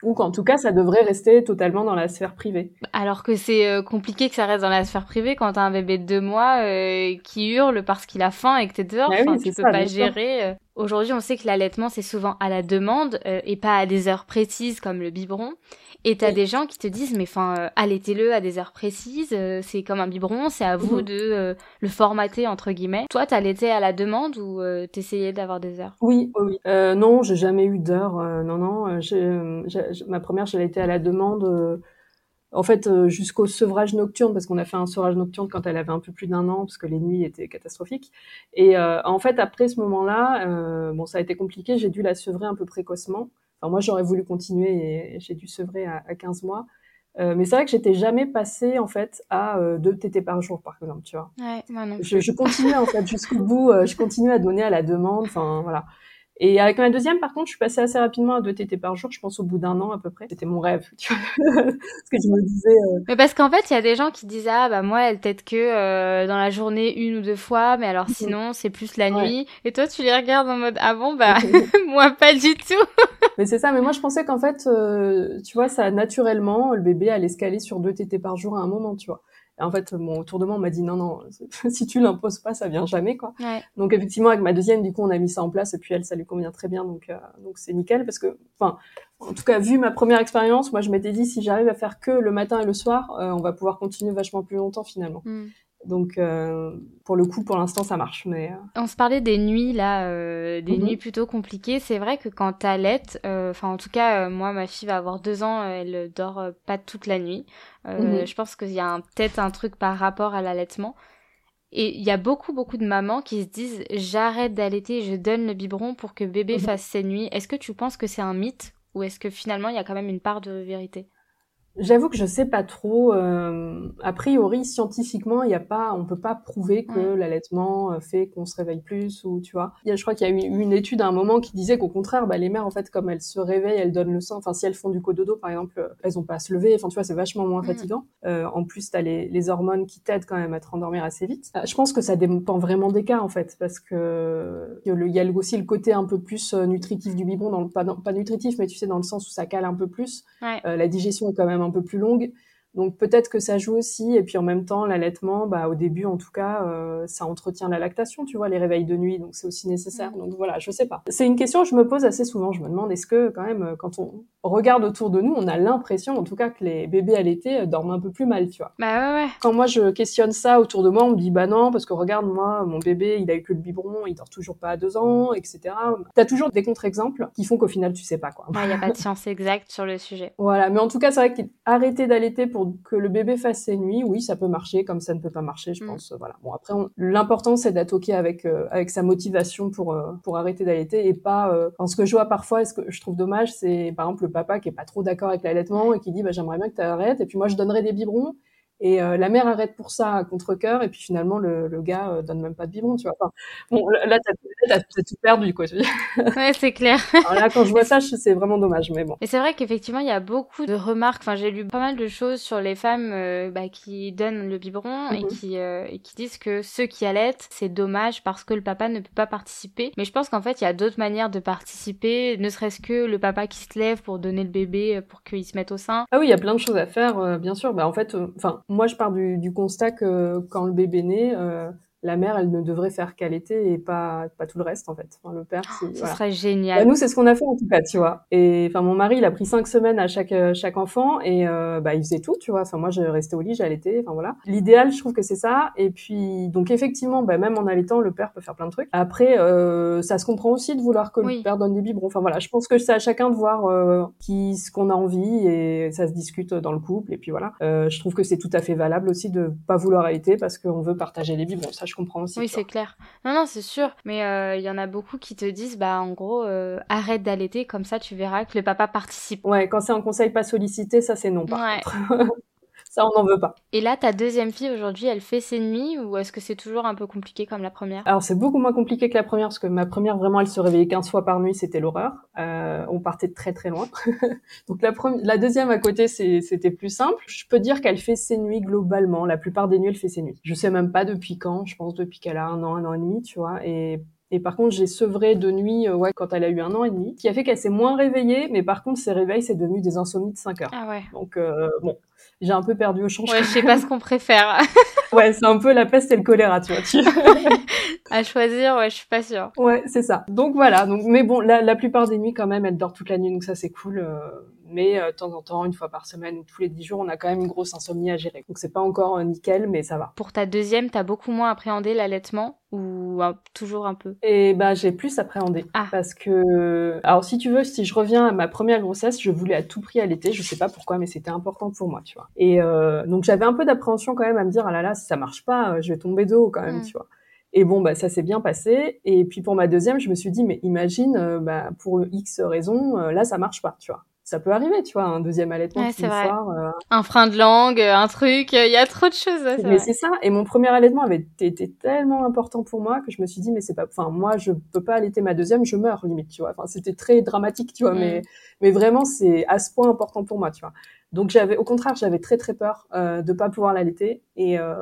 ou qu'en tout cas ça devrait rester totalement dans la sphère privée. Alors que c'est euh, compliqué que ça reste dans la sphère privée quand t'as un bébé de deux mois euh, qui hurle parce qu'il a faim et que t'es dehors, bah tu peux pas gérer. Euh. Aujourd'hui, on sait que l'allaitement c'est souvent à la demande et pas à des heures précises comme le biberon. Et t'as des gens qui te disent, mais enfin, euh, allaitez-le à des heures précises, euh, c'est comme un biberon, c'est à vous mhm. de euh, le formater, entre guillemets. Toi, t'allaitais à la demande ou t'essayais d'avoir des heures? Oui, oui. non, j'ai jamais eu d'heures. non, non. ma première, j'ai été à la demande en fait, jusqu'au sevrage nocturne, parce qu'on a fait un sevrage nocturne quand elle avait un peu plus d'un an, parce que les nuits étaient catastrophiques. Et en fait, après ce moment-là, bon, ça a été compliqué, j'ai dû la sevrer un peu précocement moi, j'aurais voulu continuer et j'ai dû sevrer à, à 15 mois. Euh, mais c'est vrai que j'étais jamais passée en fait à euh, deux tétés par jour, par exemple, tu vois. Ouais, moi non je, je continuais en fait jusqu'au bout. Euh, je continuais à donner à la demande. Enfin voilà. Et avec ma deuxième, par contre, je suis passée assez rapidement à deux tétés par jour, je pense au bout d'un an à peu près. C'était mon rêve, tu vois. parce que je me disais... Euh... Mais parce qu'en fait, il y a des gens qui disent, ah bah moi, elle tète que euh, dans la journée une ou deux fois, mais alors mhm. sinon, c'est plus la nuit. Et toi, tu les regardes en mode, ah bon, bah moi, pas du tout. mais c'est ça, mais moi, je pensais qu'en fait, euh, tu vois, ça naturellement, le bébé allait se caler sur deux tétés par jour à un moment, tu vois en fait, mon autour de moi, on m'a dit non, non, si tu l'imposes pas, ça vient jamais, quoi. Donc effectivement, avec ma deuxième, du coup, on a mis ça en place et puis elle, ça lui convient très bien, donc euh, donc c'est nickel parce que, enfin, en tout cas, vu ma première expérience, moi, je m'étais dit si j'arrive à faire que le matin et le soir, euh, on va pouvoir continuer vachement plus longtemps finalement. Mm. Donc, euh, pour le coup, pour l'instant, ça marche. Mais on se parlait des nuits là, des mhm. nuits plutôt compliquées. C'est vrai que quand t'allaites, enfin en tout cas, moi, ma fille va avoir deux ans, elle dort pas toute la nuit. Mhm. Je pense qu'il y a peut-être un truc par rapport à l'allaitement. Et il y a beaucoup, beaucoup de mamans qui se disent j'arrête d'allaiter, je donne le biberon pour que bébé mhm. fasse ses nuits. Est-ce que tu penses que c'est un mythe ou est-ce que finalement il y a quand même une part de vérité? J'avoue que je sais pas trop. Euh, a priori, scientifiquement, il y a pas, on peut pas prouver que l'allaitement euh, fait qu'on se réveille plus ou tu vois. Il y a, je crois qu'il y a eu une étude à un moment qui disait qu'au contraire, bah, les mères en fait, comme elles se réveillent, elles donnent le sang. Enfin, si elles font du cododo par exemple, euh, elles ont pas à se lever. Enfin, tu vois, c'est vachement moins fatigant. Euh, en plus, t'as les, les hormones qui t'aident quand même à te rendormir assez vite. Euh, je pense que ça dépend vraiment des cas en fait, parce que il y a aussi le côté un peu plus nutritif du biberon, dans le, pas, pas nutritif, mais tu sais dans le sens où ça cale un peu plus. Ouais. la digestion est quand même un peu plus longue. Donc peut-être que ça joue aussi, et puis en même temps l'allaitement, bah au début en tout cas, euh, ça entretient la lactation, tu vois, les réveils de nuit, donc c'est aussi nécessaire. Mm. Donc voilà, je sais pas. C'est une question que je me pose assez souvent. Je me demande est-ce que quand même euh, quand on regarde autour de nous, on a l'impression en tout cas que les bébés allaités euh, dorment un peu plus mal, tu vois. Bah ouais, ouais. Quand moi je questionne ça autour de moi, on me dit bah non parce que regarde moi mon bébé il a eu que le biberon, il dort toujours pas à deux ans, etc. T'as toujours des contre-exemples qui font qu'au final tu sais pas quoi. Il y a pas de science exacte sur le sujet. Voilà, mais en tout cas c'est vrai qu'arrêter d'allaiter pour que le bébé fasse ses nuits, oui, ça peut marcher, comme ça ne peut pas marcher, je mm. pense. Voilà. Bon, après, l'important c'est d'être ok avec euh, avec sa motivation pour euh, pour arrêter d'allaiter et pas. Euh... ce que je vois parfois, et ce que je trouve dommage, c'est par exemple le papa qui est pas trop d'accord avec l'allaitement et qui dit bah j'aimerais bien que tu arrêtes et puis moi je donnerai des biberons et euh, la mère arrête pour ça à contre-cœur, et puis finalement le, le gars euh, donne même pas de biberon, tu vois. Enfin, bon, là, t'as tout perdu, quoi. ouais, c'est clair. Alors là, quand je vois ça, c'est vraiment dommage, mais bon. Et c'est vrai qu'effectivement, il y a beaucoup de remarques. Enfin, j'ai lu pas mal de choses sur les femmes euh, bah, qui donnent le biberon et mhm. qui et qui disent que ceux qui allaitent, c'est dommage parce que le papa ne peut pas participer. Mais je pense qu'en fait, il y a d'autres manières de participer, ne serait-ce que le papa qui se lève pour donner le bébé pour qu'il se mette au sein. Ah oui, il y a plein de choses à faire, bien sûr. Bah en fait, enfin moi, je pars du, constat que quand le bébé naît, la mère, elle ne devrait faire qu'allaiter et pas pas tout le reste en fait. Enfin, le père, oh, ce serait génial. Bah, nous, c'est ce qu'on a fait en tout cas, tu vois. Et enfin, mon mari, il a pris cinq semaines à chaque chaque enfant et euh, bah il faisait tout, tu vois. Enfin, moi, je restais au lit, j'allaitais. Enfin voilà. L'idéal, je trouve que c'est ça. Et puis donc effectivement, bah, même en allaitant, le père peut faire plein de trucs. Après, euh, ça se comprend aussi de vouloir que le père donne des biberons. Enfin voilà, je pense que c'est à chacun de voir euh, qui ce qu'on a envie et ça se discute dans le couple. Et puis voilà. Euh, je trouve que c'est tout à fait valable aussi de pas vouloir allaiter parce qu'on veut partager les biberons. Ça, je comprends aussi. Oui, c'est clair. Non, non, c'est sûr. Mais il euh, y en a beaucoup qui te disent, bah, en gros, euh, arrête d'allaiter, comme ça, tu verras que le papa participe. Ouais, quand c'est un conseil pas sollicité, ça, c'est non, par ouais. Ça, on n'en veut pas. Et là, ta deuxième fille aujourd'hui, elle fait ses nuits ou est-ce que c'est toujours un peu compliqué comme la première? Alors, c'est beaucoup moins compliqué que la première parce que ma première, vraiment, elle se réveillait 15 fois par nuit, c'était l'horreur. Euh, on partait de très très loin. Donc la, première, la deuxième à côté, c'était plus simple. Je peux dire qu'elle fait ses nuits globalement. La plupart des nuits, elle fait ses nuits. Je sais même pas depuis quand. Je pense depuis qu'elle a un an, un an et demi, tu vois. Et et par contre, j'ai sevré de nuit, euh, ouais, quand elle a eu un an et demi, qui a fait qu'elle s'est moins réveillée, mais par contre, ses réveils, c'est devenu des insomnies de 5 heures. Ah ouais. Donc, euh, bon, j'ai un peu perdu au change. Ouais, je sais pas ce qu'on préfère. ouais, c'est un peu la peste et le choléra, tu vois. à choisir, ouais, je suis pas sûre. Ouais, c'est ça. Donc voilà. Donc, mais bon, la, la plupart des nuits, quand même, elle dort toute la nuit, donc ça c'est cool. Euh, mais euh, de temps en temps, une fois par semaine ou tous les dix jours, on a quand même une grosse insomnie à gérer. Donc c'est pas encore euh, nickel, mais ça va. Pour ta deuxième, t'as beaucoup moins appréhendé l'allaitement ou toujours un peu? Et bah j'ai plus appréhendé ah. parce que alors si tu veux, si je reviens à ma première grossesse, je voulais à tout prix allaiter. Je sais pas pourquoi, mais c'était important pour moi, tu vois. Et euh, donc j'avais un peu d'appréhension quand même à me dire ah là là si ça marche pas, je vais tomber de haut quand même, mm. tu vois. Et bon, bah, ça s'est bien passé. Et puis pour ma deuxième, je me suis dit, mais imagine, bah, pour X raisons, là, ça marche pas, tu vois ça peut arriver, tu vois, un deuxième allaitement ouais, soir. Euh... Un frein de langue, un truc, il y a trop de choses. mais c'est ça. Et mon premier allaitement avait été tellement important pour moi que je me suis dit, mais c'est pas, enfin, moi, je peux pas allaiter ma deuxième, je meurs limite, tu vois. Enfin, c'était très dramatique, tu vois, mais, mm. mais vraiment, c'est à ce point important pour moi, tu vois. Donc j'avais, au contraire, j'avais très très peur euh, de pas pouvoir l'allaiter et euh,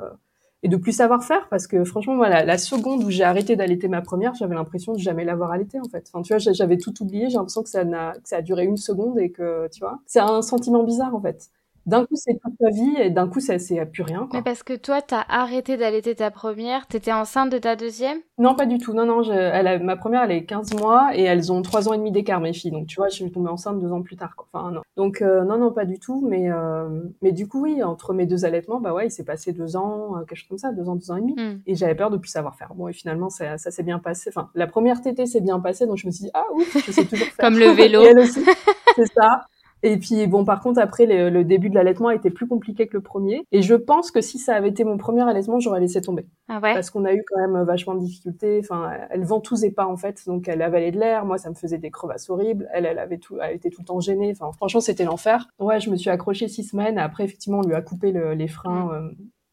et de plus savoir faire parce que franchement moi la, seconde où j'ai arrêté d'allaiter ma première j'avais l'impression de jamais l'avoir allaité en fait. Enfin tu vois j'avais tout oublié j'ai l'impression que ça n'a que ça a duré une seconde et que tu vois. C'est un sentiment bizarre en fait d'un coup, c'est toute ta vie et d'un coup, c'est plus rien. Mais parce que toi, t'as arrêté d'allaiter ta première, t'étais enceinte de ta deuxième? Non, pas du tout. Non, non, elle ma première, elle est 15 mois et elles ont 3 ans et demi d'écart, mes filles. Donc, tu vois, je suis tombée enceinte deux ans plus tard. Quoi. Enfin, non. Donc, euh, non, non, pas du tout. Mais, euh, mais du coup, oui, entre mes deux allaitements, bah ouais, il s'est passé deux ans, euh, quelque chose comme ça, deux ans, deux ans et demi. Hmm. Et j'avais peur de plus savoir faire. Bon, et finalement, ça, ça s'est bien passé. Enfin, la première tétée s'est bien passée, donc je me suis dit, ah ouf, je sais toujours faire. Comme le vélo. c'est ça. Et puis bon, par contre, après, le, début de l'allaitement a été plus compliqué que le premier. Et je pense que si ça avait été mon premier allaitement, j'aurais laissé tomber. Ah ouais? Parce qu'on a eu quand même vachement de difficultés. Enfin, elle ventousait pas en fait, donc elle avalait de l'air. Moi, ça me faisait des crevasses horribles. Elle, elle avait tout, elle était tout le temps gênée. Enfin, franchement, c'était l'enfer. Ouais, je me suis accrochée six semaines. Après, effectivement, on lui a coupé les freins. Euh,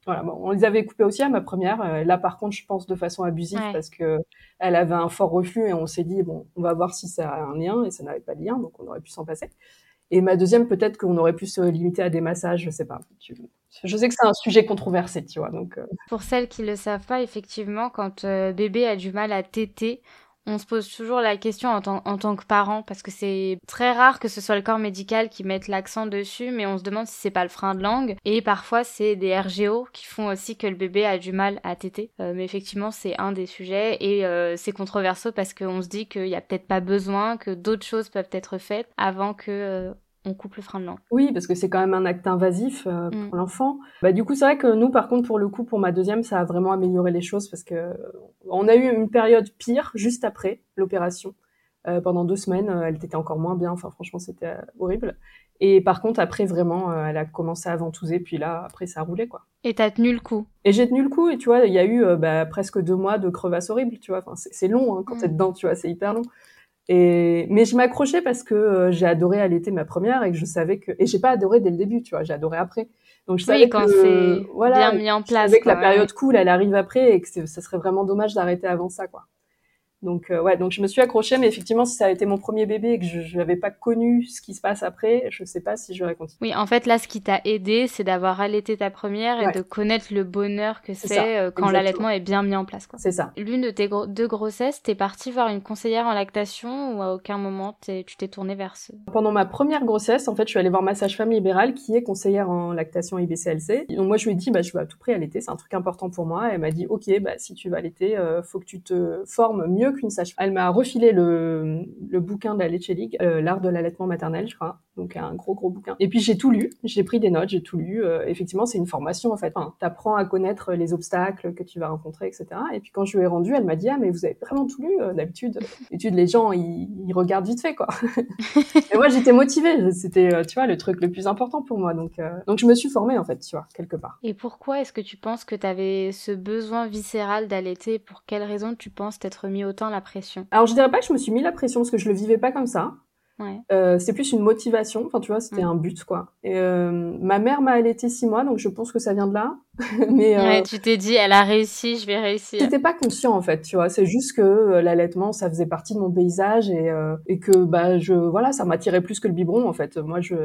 voilà, bon, on les avait coupés aussi à ma première. Euh, là, par contre, je pense de façon abusive parce que elle avait un fort reflux et on s'est dit bon, on va voir si ça a un lien et ça n'avait pas de lien, donc on aurait pu s'en passer. Et ma deuxième, peut-être qu'on aurait pu se limiter à des massages, je sais pas. Je sais que c'est un sujet controversé, tu vois. Donc, euh. Pour celles qui le savent pas, effectivement, quand euh, bébé a du mal à téter, on se pose toujours la question en, tant que parent parce que c'est très rare que ce soit le corps médical qui mette l'accent dessus, mais on se demande si c'est pas le frein de langue. Et parfois c'est des RGO qui font aussi que le bébé a du mal à téter. Euh, mais effectivement c'est un des sujets et euh, c'est controversé parce qu'on se dit qu'il y a peut-être pas besoin, que d'autres choses peuvent être faites avant que euh, on coupe le frein de langue. Oui, parce que c'est quand même un acte invasif euh, pour mm. l'enfant. Bah, du coup, c'est vrai que nous, par contre, pour le coup, pour ma deuxième, ça a vraiment amélioré les choses parce que on a eu une période pire juste après l'opération. Euh, pendant deux semaines, euh, elle était encore moins bien. Enfin, franchement, c'était horrible. Et par contre, après, vraiment, elle a commencé à ventouser. Puis là, après, ça a roulé, quoi. Et t'as tenu le coup Et j'ai tenu le coup. Et tu vois, il y a eu bah, presque deux mois de crevasse horrible, tu vois. Enfin, c'est long hein, quand mm. t'es dedans, tu vois. C'est hyper long. Et mais je m'accrochais parce que euh, j'ai adoré allaiter ma première et que je savais que et j'ai pas adoré dès le début, tu vois, j'ai adoré après. Donc je savais quand c'est voilà, bien mis en place. Je savais que la période cool, elle arrive après et que ça serait vraiment dommage d'arrêter avant ça, quoi. Donc euh, ouais, donc je me suis accrochée, mais effectivement, si ça a été mon premier bébé et que je n'avais pas connu ce qui se passe après, je sais pas si j'aurais continué. Oui, en fait, là, ce qui t'a aidé, c'est d'avoir allaité ta première et de connaître le bonheur que c'est euh, quand l'allaitement est bien mis en place. C'est ça. L'une de tes deux grossesses, t'es partie voir une conseillère en lactation ou à aucun moment tu t'es tournée vers ce... Pendant ma première grossesse, en fait, je suis allée voir ma sage-femme libérale qui est conseillère en lactation IBCLC. Donc moi, je lui ai dit, bah, je veux à tout prix allaiter, c'est un truc important pour moi. Elle m'a dit, ok, bah, si tu vas allaiter, euh, faut que tu te formes mieux Elle m'a refilé le, bouquin de euh, l'art de l'allaitement maternel, je crois. Donc un gros gros bouquin. Et puis j'ai tout lu, j'ai pris des notes, j'ai tout lu. Euh, effectivement, c'est une formation en fait. Enfin, T'apprends à connaître les obstacles que tu vas rencontrer, etc. Et puis quand je lui ai rendu, elle m'a dit ah mais vous avez vraiment tout lu. Euh, d'habitude, d'habitude les gens ils, ils, regardent vite fait quoi. et moi j'étais motivée. C'était tu vois le truc le plus important pour moi. Donc donc je me suis formée en fait, tu vois quelque part. Et pourquoi est-ce que tu penses que tu avais ce besoin viscéral d'allaiter? Pour quelle raison tu penses t'être mis autant la pression? Alors je dirais pas que je me suis mis la pression parce que je le vivais pas comme ça. Ouais. Euh, c'est plus une motivation. Enfin, tu vois, c'était un but, quoi. Et euh, ma mère m'a allaité six mois, donc je pense que ça vient de là. Mais euh, ouais, tu t'es dit, elle a réussi, je vais réussir. J'étais pas conscient en fait, tu vois. C'est juste que l'allaitement, ça faisait partie de mon paysage et et que bah je voilà, ça m'attirait plus que le biberon en fait. Moi, je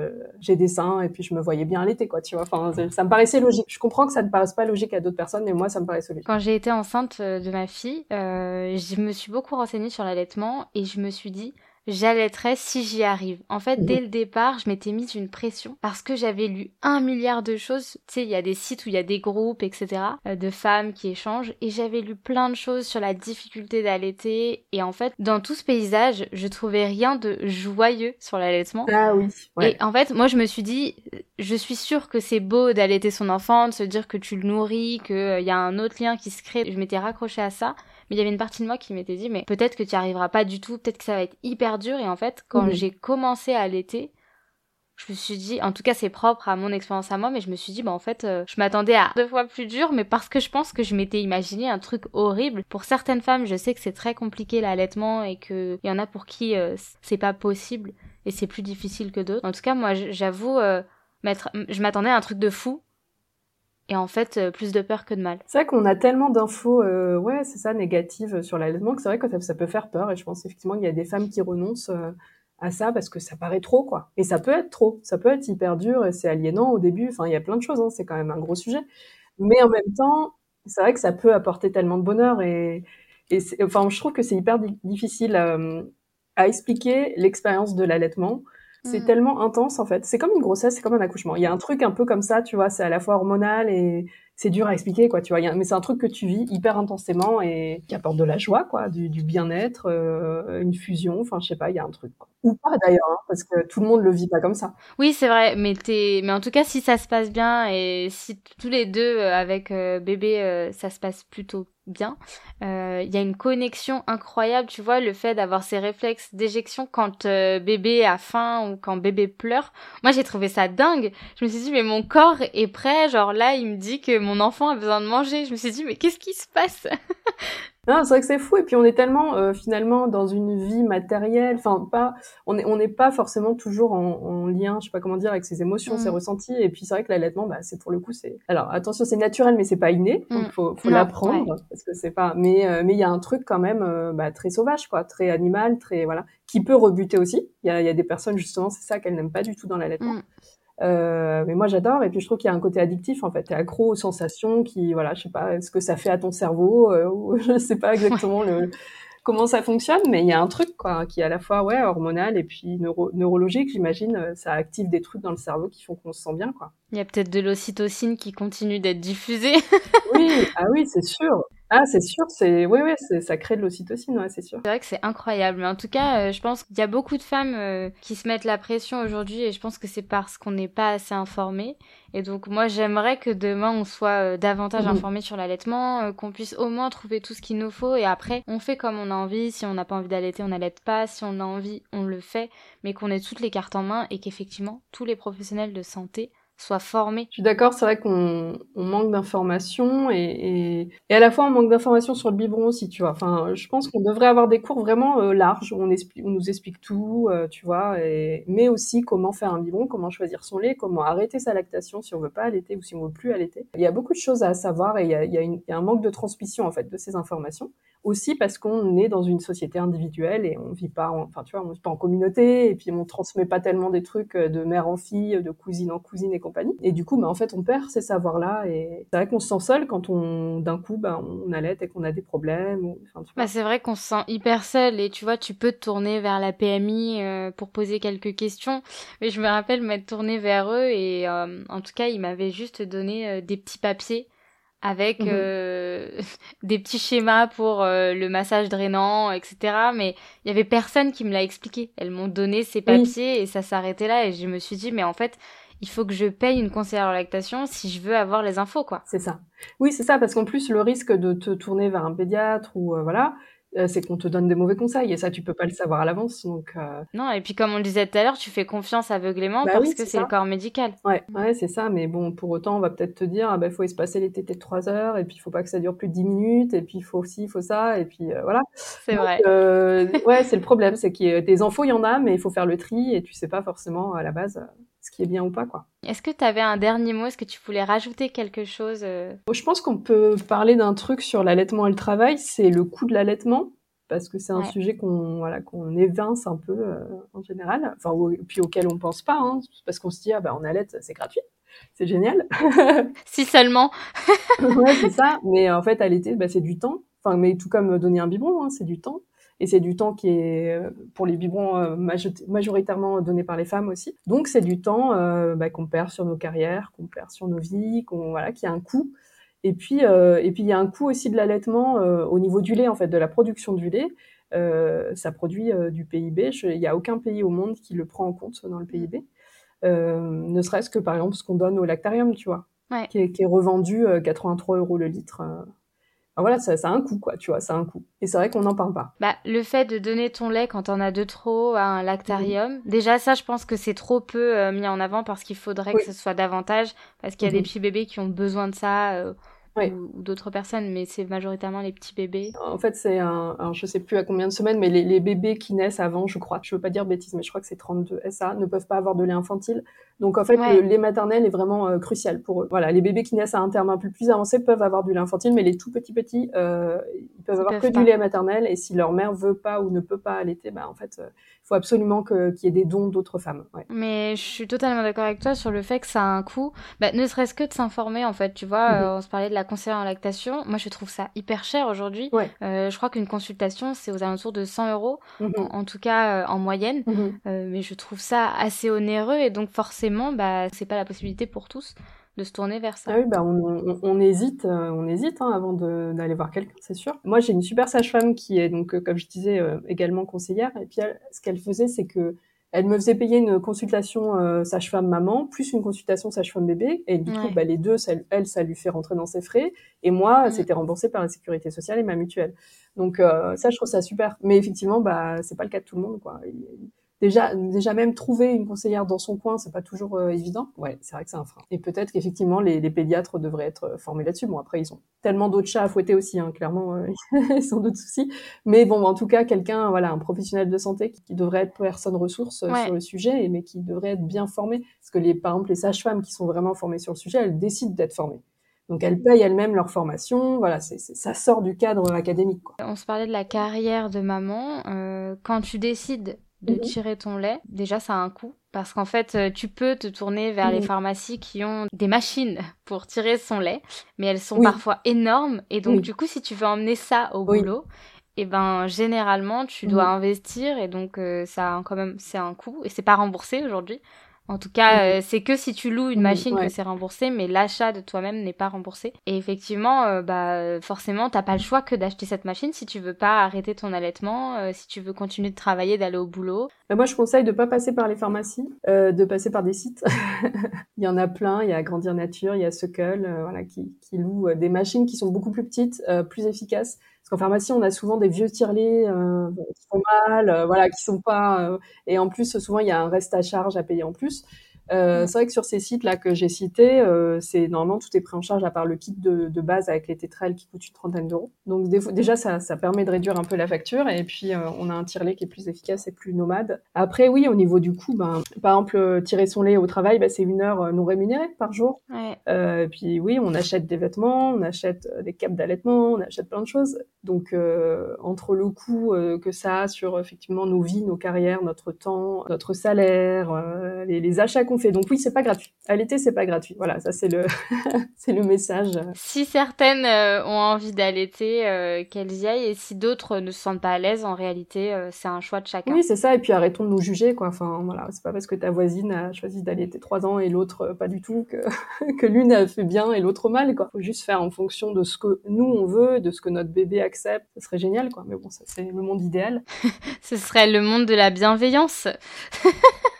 j'ai des seins et puis je me voyais bien allaiter, quoi. Tu vois. Enfin, ça me paraissait logique. Je comprends que ça ne paraisse pas logique à d'autres personnes, mais moi, ça me paraissait logique. Quand j'ai été enceinte de ma fille, je me suis beaucoup renseignée sur l'allaitement et je me suis dit j'allaiterai si j'y arrive. En fait, dès le départ, je m'étais mise une pression parce que j'avais lu un milliard de choses. Tu sais, il y a des sites où il y a des groupes, etc., euh, de femmes qui échangent, et j'avais lu plein de choses sur la difficulté d'allaiter. Et en fait, dans tout ce paysage, je trouvais rien de joyeux sur l'allaitement. Ah oui. Et en fait, moi, je me suis dit, je suis sûre que c'est beau d'allaiter son enfant, de se dire que tu le nourris, qu'il euh, y a un autre lien qui se crée. Je m'étais raccrochée à ça. Mais il y avait une partie de moi qui m'était dit, mais peut-être que tu n'y arriveras pas du tout, peut-être que ça va être hyper dur. Et en fait, quand j'ai commencé à allaiter, je me suis dit, en tout cas c'est propre à mon expérience à moi, mais je me suis dit, bah en fait, euh, je m'attendais à deux fois plus dur, mais parce que je pense que je m'étais imaginé un truc horrible. Pour certaines femmes, je sais que c'est très compliqué l'allaitement et qu'il y en a pour qui euh, c'est pas possible et c'est plus difficile que d'autres. En tout cas, moi j'avoue, euh, je m'attendais à un truc de fou et en fait euh, plus de peur que de mal. C'est vrai qu'on a tellement d'infos, euh, ouais, c'est ça, négatives sur l'allaitement que c'est vrai que ça, peut faire peur et je pense effectivement qu'il y a des femmes qui renoncent euh, à ça parce que ça paraît trop quoi. Et ça peut être trop, ça peut être hyper dur et c'est aliénant au début. Enfin, il y a plein de choses, hein, c'est quand même un gros sujet. Mais en même temps, c'est vrai que ça peut apporter tellement de bonheur et, et enfin, je trouve que c'est hyper difficile à expliquer l'expérience de l'allaitement C'est mm. tellement intense en fait. C'est comme une grossesse, c'est comme un accouchement. Il y a un truc un peu comme ça, tu vois, c'est à la fois hormonal et c'est dur à expliquer quoi, tu vois. mais c'est un truc que tu vis hyper intensément et qui apporte de la joie quoi, du, bien-être, euh, une fusion. Enfin, je sais pas, il y a un truc. Quoi. Ou pas d'ailleurs, hein, parce que tout le monde le vit pas comme ça. Oui, c'est vrai, mais t'es, mais en tout cas, si ça se passe bien et si tous les deux euh, avec euh, bébé, ça se passe plutôt bien. Euh, il y a une connexion incroyable, tu vois, le fait d'avoir ces réflexes d'éjection quand euh, bébé a faim ou quand bébé pleure. Moi, j'ai trouvé ça dingue. Je me suis dit, mais mon corps est prêt. Genre là, il me dit que mon enfant a besoin de manger. Je me suis dit, mais qu'est-ce qui se passe? Non, c'est vrai que c'est fou. Et puis on est tellement euh, finalement dans une vie matérielle. Enfin, pas. On n'est on pas forcément toujours en, en, lien, je sais pas comment dire, avec ses émotions, ses mm. ressentis. Et puis c'est vrai que l'allaitement, bah, c'est pour le coup, c'est. Alors attention, c'est naturel, mais c'est pas inné. Donc mm. faut, faut l'apprendre parce que c'est pas. Mais euh, mais il y a un truc quand même euh, bah, très sauvage, quoi, très animal, très voilà, qui peut rebuter aussi. Il y a, y a des personnes justement, c'est ça qu'elles n'aiment pas du tout dans l'allaitement. Mm. Euh, mais moi j'adore et puis je trouve qu'il y a un côté addictif en fait. T'es accro aux sensations qui, voilà, je sais pas, ce que ça fait à ton cerveau, euh, ou je sais pas exactement le comment ça fonctionne, mais il y a un truc quoi qui est à la fois ouais hormonal et puis neurologique, j'imagine. Euh, ça active des trucs dans le cerveau qui font qu'on se sent bien quoi. Il y a peut-être de l'ocytocine qui continue d'être diffusée. oui, ah oui, c'est sûr. Ah, c'est sûr, c'est oui, oui, ça crée de l'ocytocine, ouais, c'est sûr. C'est vrai que c'est incroyable, mais en tout cas, euh, je pense qu'il y a beaucoup de femmes euh, qui se mettent la pression aujourd'hui, et je pense que c'est parce qu'on n'est pas assez informé. Et donc moi, j'aimerais que demain on soit euh, davantage mmh. informé sur l'allaitement, qu'on puisse au moins trouver tout ce qu'il nous faut, et après on fait comme on a envie. Si on n'a pas envie d'allaiter, on n'allaite pas. Si on a envie, on le fait, mais qu'on ait toutes les cartes en main et qu'effectivement tous les professionnels de santé soit formé. Je suis d'accord, c'est vrai qu'on manque d'informations et, à la fois on manque d'informations sur le biberon aussi, tu vois. Enfin, je pense qu'on devrait avoir des cours vraiment euh, larges où on, nous explique tout, euh, tu vois, mais aussi comment faire un biberon, comment choisir son lait, comment arrêter sa lactation si on veut pas allaiter ou si on veut plus allaiter. Il y a beaucoup de choses à savoir et il y a, il y a un manque de transmission en fait de ces informations aussi parce qu'on est dans une société individuelle et on vit pas, en, enfin tu vois, on vit pas en communauté et puis on transmet pas tellement des trucs euh, de mère en fille, de cousine en cousine et compagnie. Et du coup, bah en fait, on perd ces savoirs-là et c'est vrai qu'on se sent seul quand on d'un coup, bah on allait et qu'on a des problèmes. Ou, enfin, bah, c'est vrai qu'on se sent hyper seul et tu vois, tu peux te tourner vers la PMI euh, pour poser quelques questions. Mais je me rappelle m'être tournée vers eux et euh, en tout cas, ils m'avaient juste donné des petits papiers avec mmh euh, des petits schémas pour euh, le massage drainant, etc. Mais il y avait personne qui me l'a expliqué. Elles m'ont donné ces papiers et ça s'arrêtait là. Et je me suis dit, mais en fait, il faut que je paye une conseillère en lactation si je veux avoir les infos, quoi. C'est ça. Oui, c'est ça, parce qu'en plus, le risque de te tourner vers un pédiatre ou euh, voilà, c'est qu'on te donne des mauvais conseils et ça tu peux pas le savoir à l'avance donc euh... non et puis comme on le disait tout à l'heure tu fais confiance aveuglément bah parce que c'est le corps médical. Ouais ouais c'est ça mais bon pour autant on va peut-être te dire ah ben faut espacer les tétés de 3 heures et puis il faut pas que ça dure plus de 10 minutes et puis il faut aussi il faut ça et puis euh, voilà. C'est vrai. Euh, ouais c'est le problème c'est que des infos il y en a mais il faut faire le tri et tu sais pas forcément à la base ce qui est bien ou pas quoi. Est-ce que tu avais un dernier mot? Est-ce que tu voulais rajouter quelque chose euh? Je pense qu'on peut parler d'un truc sur l'allaitement et le travail, c'est le coût de l'allaitement parce que c'est un sujet qu'on voilà qu'on évince un peu euh, en général, enfin puis auquel on pense pas, hein, parce qu'on se dit ah bah on allait, c'est gratuit, c'est génial. si seulement. ouais c'est ça, mais en fait allaiter bah, c'est du temps, enfin mais tout comme donner un biberon, hein, c'est du temps et c'est du temps qui est euh, pour les biberons euh, majoritairement donné par les femmes aussi. Donc c'est du temps euh, bah, qu'on perd sur nos carrières, qu'on perd sur nos vies, qu'on voilà, qui a un coût. Et puis et puis il y a un coût aussi de l'allaitement au niveau du lait en fait, de la production du lait. ça produit du PIB. Il n'y a aucun pays au monde qui le prend en compte dans le PIB. ne serait-ce que par exemple ce qu'on donne au lactarium, tu vois, qui, est, qui, est, revendu 83 euros le litre voilà, ça, ça, a un coût, quoi, tu vois, ça a un coût. Et c'est vrai qu'on n'en parle pas. Bah, le fait de donner ton lait quand on a de trop à un lactarium, déjà ça, je pense que c'est trop peu euh, mis en avant parce qu'il faudrait que ce soit davantage, parce qu'il y a des mhm. petits bébés qui ont besoin de ça. Euh, ou, d'autres personnes, mais c'est majoritairement les petits bébés. En fait, c'est un, alors je sais plus à combien de semaines, mais les, les, bébés qui naissent avant, je crois, je veux pas dire bêtises, mais je crois que c'est 32 SA, ne peuvent pas avoir de lait infantile Donc en fait, le lait maternel est vraiment crucial pour eux. Voilà, les bébés qui naissent à un terme un peu plus avancé peuvent avoir du lait infantile, mais les tout petits petits, ils peuvent avoir que du lait maternel. Et si leur mère veut pas ou ne peut pas allaiter, bah en fait, il faut absolument qu'il y ait des dons d'autres femmes. Mais je suis totalement d'accord avec toi sur le fait que ça a un coût. Bah, ne serait-ce que de s'informer en fait. Tu vois, mhm. on se parlait de la conseillère en lactation. Moi, je trouve ça hyper cher aujourd'hui. je crois qu'une consultation, c'est aux alentours de 100 euros, mhm. en, tout cas en moyenne. Mhm. mais je trouve ça assez onéreux et donc forcément, bah, c'est pas la possibilité pour tous de se tourner vers ça. Ah oui, bah on, hésite, on hésite euh, hein, avant d'aller voir quelqu'un, c'est sûr. Moi, j'ai une super sage-femme qui est donc, euh, comme je disais, euh, également conseillère. Et puis, ce qu'elle faisait, c'est que elle me faisait payer une consultation sage-femme maman plus une consultation sage-femme bébé. Et du coup, bah, les deux, elle, ça lui fait rentrer dans ses frais. Et moi, mm. c'était remboursé par la sécurité sociale et ma mutuelle. Donc ça, je trouve ça super. Mais effectivement, bah, c'est pas le cas de tout le monde, quoi déjà déjà même trouver une conseillère dans son coin, c'est pas toujours euh, évident. Ouais, c'est vrai que c'est un frein. Et peut-être qu'effectivement les, les, pédiatres devraient être euh, formés là-dessus. Bon après ils ont tellement d'autres chats à fouetter aussi, hein, clairement euh, ils ont d'autres soucis. Mais bon en tout cas quelqu'un voilà un professionnel de santé qui, devrait être personne ressource sur le sujet, mais qui devrait être bien formé. Parce que les par exemple les sages-femmes qui sont vraiment formées sur le sujet, elles décident d'être formées. Donc elles payent elles-mêmes leur formation. Voilà, ça sort du cadre académique. Quoi. On se parlait de la carrière de maman. Euh, quand tu décides de mhm. tirer ton lait, déjà ça a un coût. Parce qu'en fait, euh, tu peux te tourner vers les mhm. pharmacies qui ont des machines pour tirer son lait, mais elles sont parfois énormes. Et donc, du coup, si tu veux emmener ça au boulot, et eh ben généralement tu dois mhm. investir et donc euh, ça a quand même c'est un coût et c'est pas remboursé aujourd'hui. En tout cas, mhm. euh, c'est que si tu loues une mhm, machine que c'est remboursé, mais l'achat de toi-même n'est pas remboursé. Et effectivement, euh, bah forcément, t'as pas le choix que d'acheter cette machine si tu veux pas arrêter ton allaitement, euh, si tu veux continuer de travailler, d'aller au boulot. Bah, moi, je conseille de pas passer par les pharmacies, de passer par des sites. il y en a plein. Il y a Grandir Nature, il y a Suckle, voilà, qui, qui louent des machines qui sont beaucoup plus petites, plus efficaces en pharmacie, on a souvent des vieux tirelets euh, qui font mal, euh, voilà, qui sont pas. Euh, et en plus, souvent, il y a un reste à charge à payer en plus. Euh, c'est vrai que sur ces sites-là que j'ai cités, euh, c'est normalement tout est pris en charge à part le kit de, de base avec les tétrelles qui coûte une trentaine d'euros. Donc déjà ça, ça permet de réduire un peu la facture et puis euh, on a un tire-lait qui est plus efficace et plus nomade. Après oui, au niveau du coût, ben par exemple tirer son lait au travail, ben, c'est une heure non rémunérée par jour. Ouais. et puis oui, on achète des vêtements, on achète des capes d'allaitement, on achète plein de choses. Donc entre le coût que ça a sur effectivement nos vies, nos carrières, notre temps, notre salaire, les, les achats qu'on fait. Donc oui, c'est pas gratuit. À l'été, c'est pas gratuit. Voilà, ça c'est le c'est le message. Si certaines euh, ont envie d'allaiter, euh, qu'elles y aillent, et si d'autres ne se sentent pas à l'aise, en réalité, euh, c'est un choix de chacun. Oui, c'est ça. Et puis arrêtons de nous juger, quoi. Enfin voilà, c'est pas parce que ta voisine a choisi d'allaiter trois ans et l'autre pas du tout que que l'une a fait bien et l'autre mal, quoi. Faut juste faire en fonction de ce que nous on veut, de ce que notre bébé accepte. Ce serait génial, quoi. Mais bon, ça c'est le monde idéal. ce serait le monde de la bienveillance.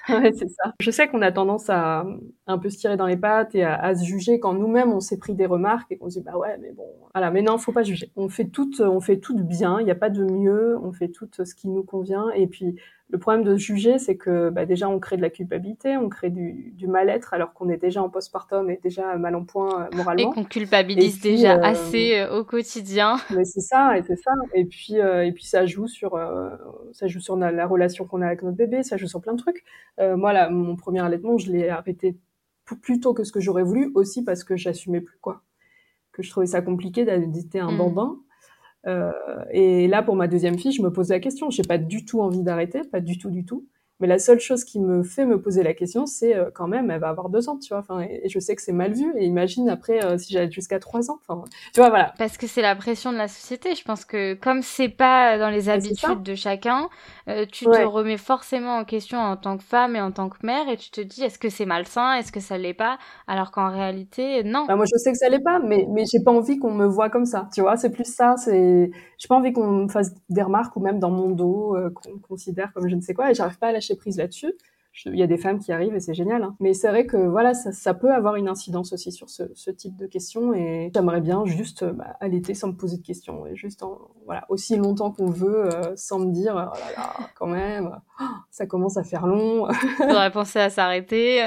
c'est ça. Je sais qu'on a tendance à un peu se tirer dans les pattes et à, se juger quand nous-mêmes on s'est pris des remarques et qu'on se dit bah ouais mais bon voilà mais non faut pas juger. On fait tout on fait tout bien, il n'y a pas de mieux, on fait tout ce qui nous convient et puis le problème de juger, c'est que bah, déjà on crée de la culpabilité, on crée du, du mal-être alors qu'on est déjà en postpartum et déjà mal en point euh, moralement. Et qu'on culpabilise déjà euh, assez euh, au quotidien. Mais c'est ça, et c'est ça. Et puis et puis ça joue sur ça joue sur la, relation qu'on a avec notre bébé, ça joue sur plein de trucs. moi là, mon premier allaitement, je l'ai arrêté plus tôt que ce que j'aurais voulu, aussi parce que j'assumais plus quoi, que je trouvais ça compliqué d'allaiter un mmh. bambin. Euh, et là, pour ma deuxième fille, je me posais la question. J'ai pas du tout envie d'arrêter, pas du tout, du tout. Mais la seule chose qui me fait me poser la question, c'est euh, quand même, elle va avoir deux ans, tu vois. Enfin, et, je sais que c'est mal vu. Et imagine après euh, si j'allais jusqu'à trois ans. Enfin, tu vois, voilà. Parce que c'est la pression de la société. Je pense que comme c'est pas dans les habitudes de chacun, euh, tu te remets forcément en question en tant que femme et en tant que mère, et tu te dis est-ce que c'est malsain, est-ce que ça l'est pas, alors qu'en réalité, non. Bah, moi, je sais que ça l'est pas, mais mais j'ai pas envie qu'on me voit comme ça. Tu vois, c'est plus ça. C'est j'ai pas envie qu'on me fasse des remarques ou même dans mon dos qu'on considère comme je ne sais quoi. Et j'arrive pas à lâcher prise là-dessus il y a des femmes qui arrivent et c'est génial. Hein. Mais c'est vrai que voilà, ça, ça, peut avoir une incidence aussi sur ce, ce type de questions et j'aimerais bien juste bah, allaiter sans me poser de questions et juste en, voilà aussi longtemps qu'on veut euh, sans me dire oh là là quand même oh, ça commence à faire long. Faudrait penser à s'arrêter.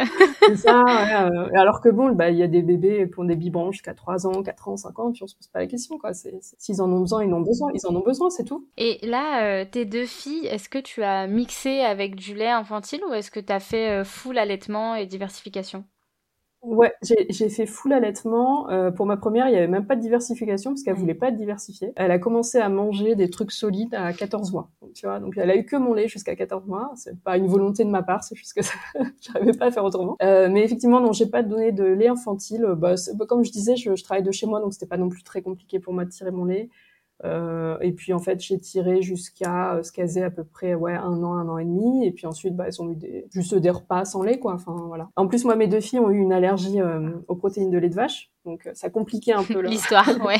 c'est ça. Ouais, euh, alors que bon, bah il y a des bébés qui ont des biberons jusqu'à 3 ans, 4 ans, 5 ans puis on se pose pas la question quoi. S'ils en ont besoin, ils en ont besoin, ils en ont besoin, c'est tout. Et là, euh, tes deux filles, est-ce que tu as mixé avec du lait infantile ou est-ce que tu as fait full allaitement et diversification? Ouais, j'ai fait full allaitement. Euh, pour ma première, il y avait même pas de diversification parce qu'elle voulait pas être diversifiée. Elle a commencé à manger des trucs solides à 14 mois. Donc, tu vois, donc elle a eu que mon lait jusqu'à 14 mois. C'est pas une volonté de ma part, c'est juste que j'arrivais pas à faire autrement. Euh, mais effectivement, non, j'ai pas donné de lait infantile. Bah, bah comme je disais, je, je travaille de chez moi, donc c'était pas non plus très compliqué pour moi de tirer mon lait. Euh, et puis en fait, j'ai tiré jusqu'à euh, qu'elles aient à peu près ouais un an, un an et demi. Et puis ensuite, bah, elles ont eu des, juste des repas sans lait, quoi. Enfin voilà. En plus, moi, mes deux filles ont eu une allergie euh, aux protéines de lait de vache. Donc euh, ça compliquait un peu l'histoire, ouais.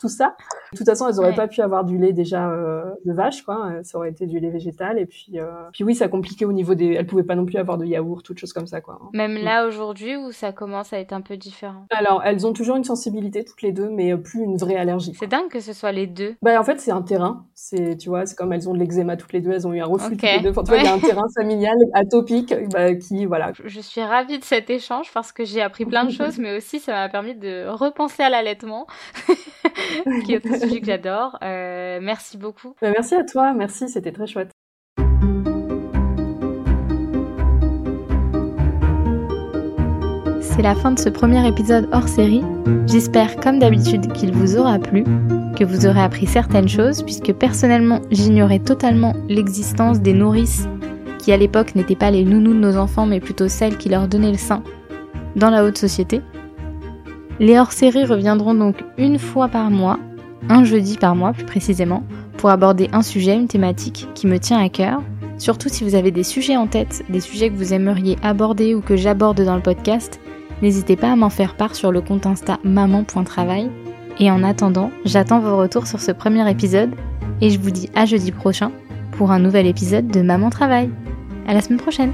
tout ça. De toute façon, elles auraient pas pu avoir du lait déjà euh, de vache, quoi. Euh, ça aurait été du lait végétal. Et puis, puis oui, ça compliquait au niveau des. Elles pouvaient pas non plus avoir de yaourt, toutes choses comme ça, quoi. Même mm. là aujourd'hui, où ça commence à être un peu différent? Alors, elles ont toujours une sensibilité toutes les deux, mais plus une vraie allergie. C'est dingue que ce soit les deux. Bah en fait, c'est un terrain. C'est, tu vois, c'est comme elles ont de l'eczéma toutes les deux, elles ont eu un reflux toutes les deux. Enfin, tu vois, il y a un terrain familial atopique, bah, qui, voilà. Je suis ravie de cet échange parce que j'ai appris plein de choses, mais aussi ça m'a permis de repenser à l'allaitement, qui est un sujet que j'adore. Euh, merci beaucoup. Bah, merci à toi, merci, c'était très chouette. C'est la fin de ce premier épisode hors série. J'espère, comme d'habitude, qu'il vous aura plu, que vous aurez appris certaines choses, puisque personnellement, j'ignorais totalement l'existence des nourrices, qui à l'époque n'étaient pas les nounous de nos enfants, mais plutôt celles qui leur donnaient le sein, dans la haute société. Les hors-séries reviendront donc une fois par mois, un jeudi par mois plus précisément, pour aborder un sujet, une thématique qui me tient à cœur. Surtout si vous avez des sujets en tête, des sujets que vous aimeriez aborder ou que j'aborde dans le podcast, n'hésitez pas à m'en faire part sur le compte Insta maman.travail. Et en attendant, j'attends vos retours sur ce premier épisode et je vous dis à jeudi prochain pour un nouvel épisode de Maman Travail. À la semaine prochaine!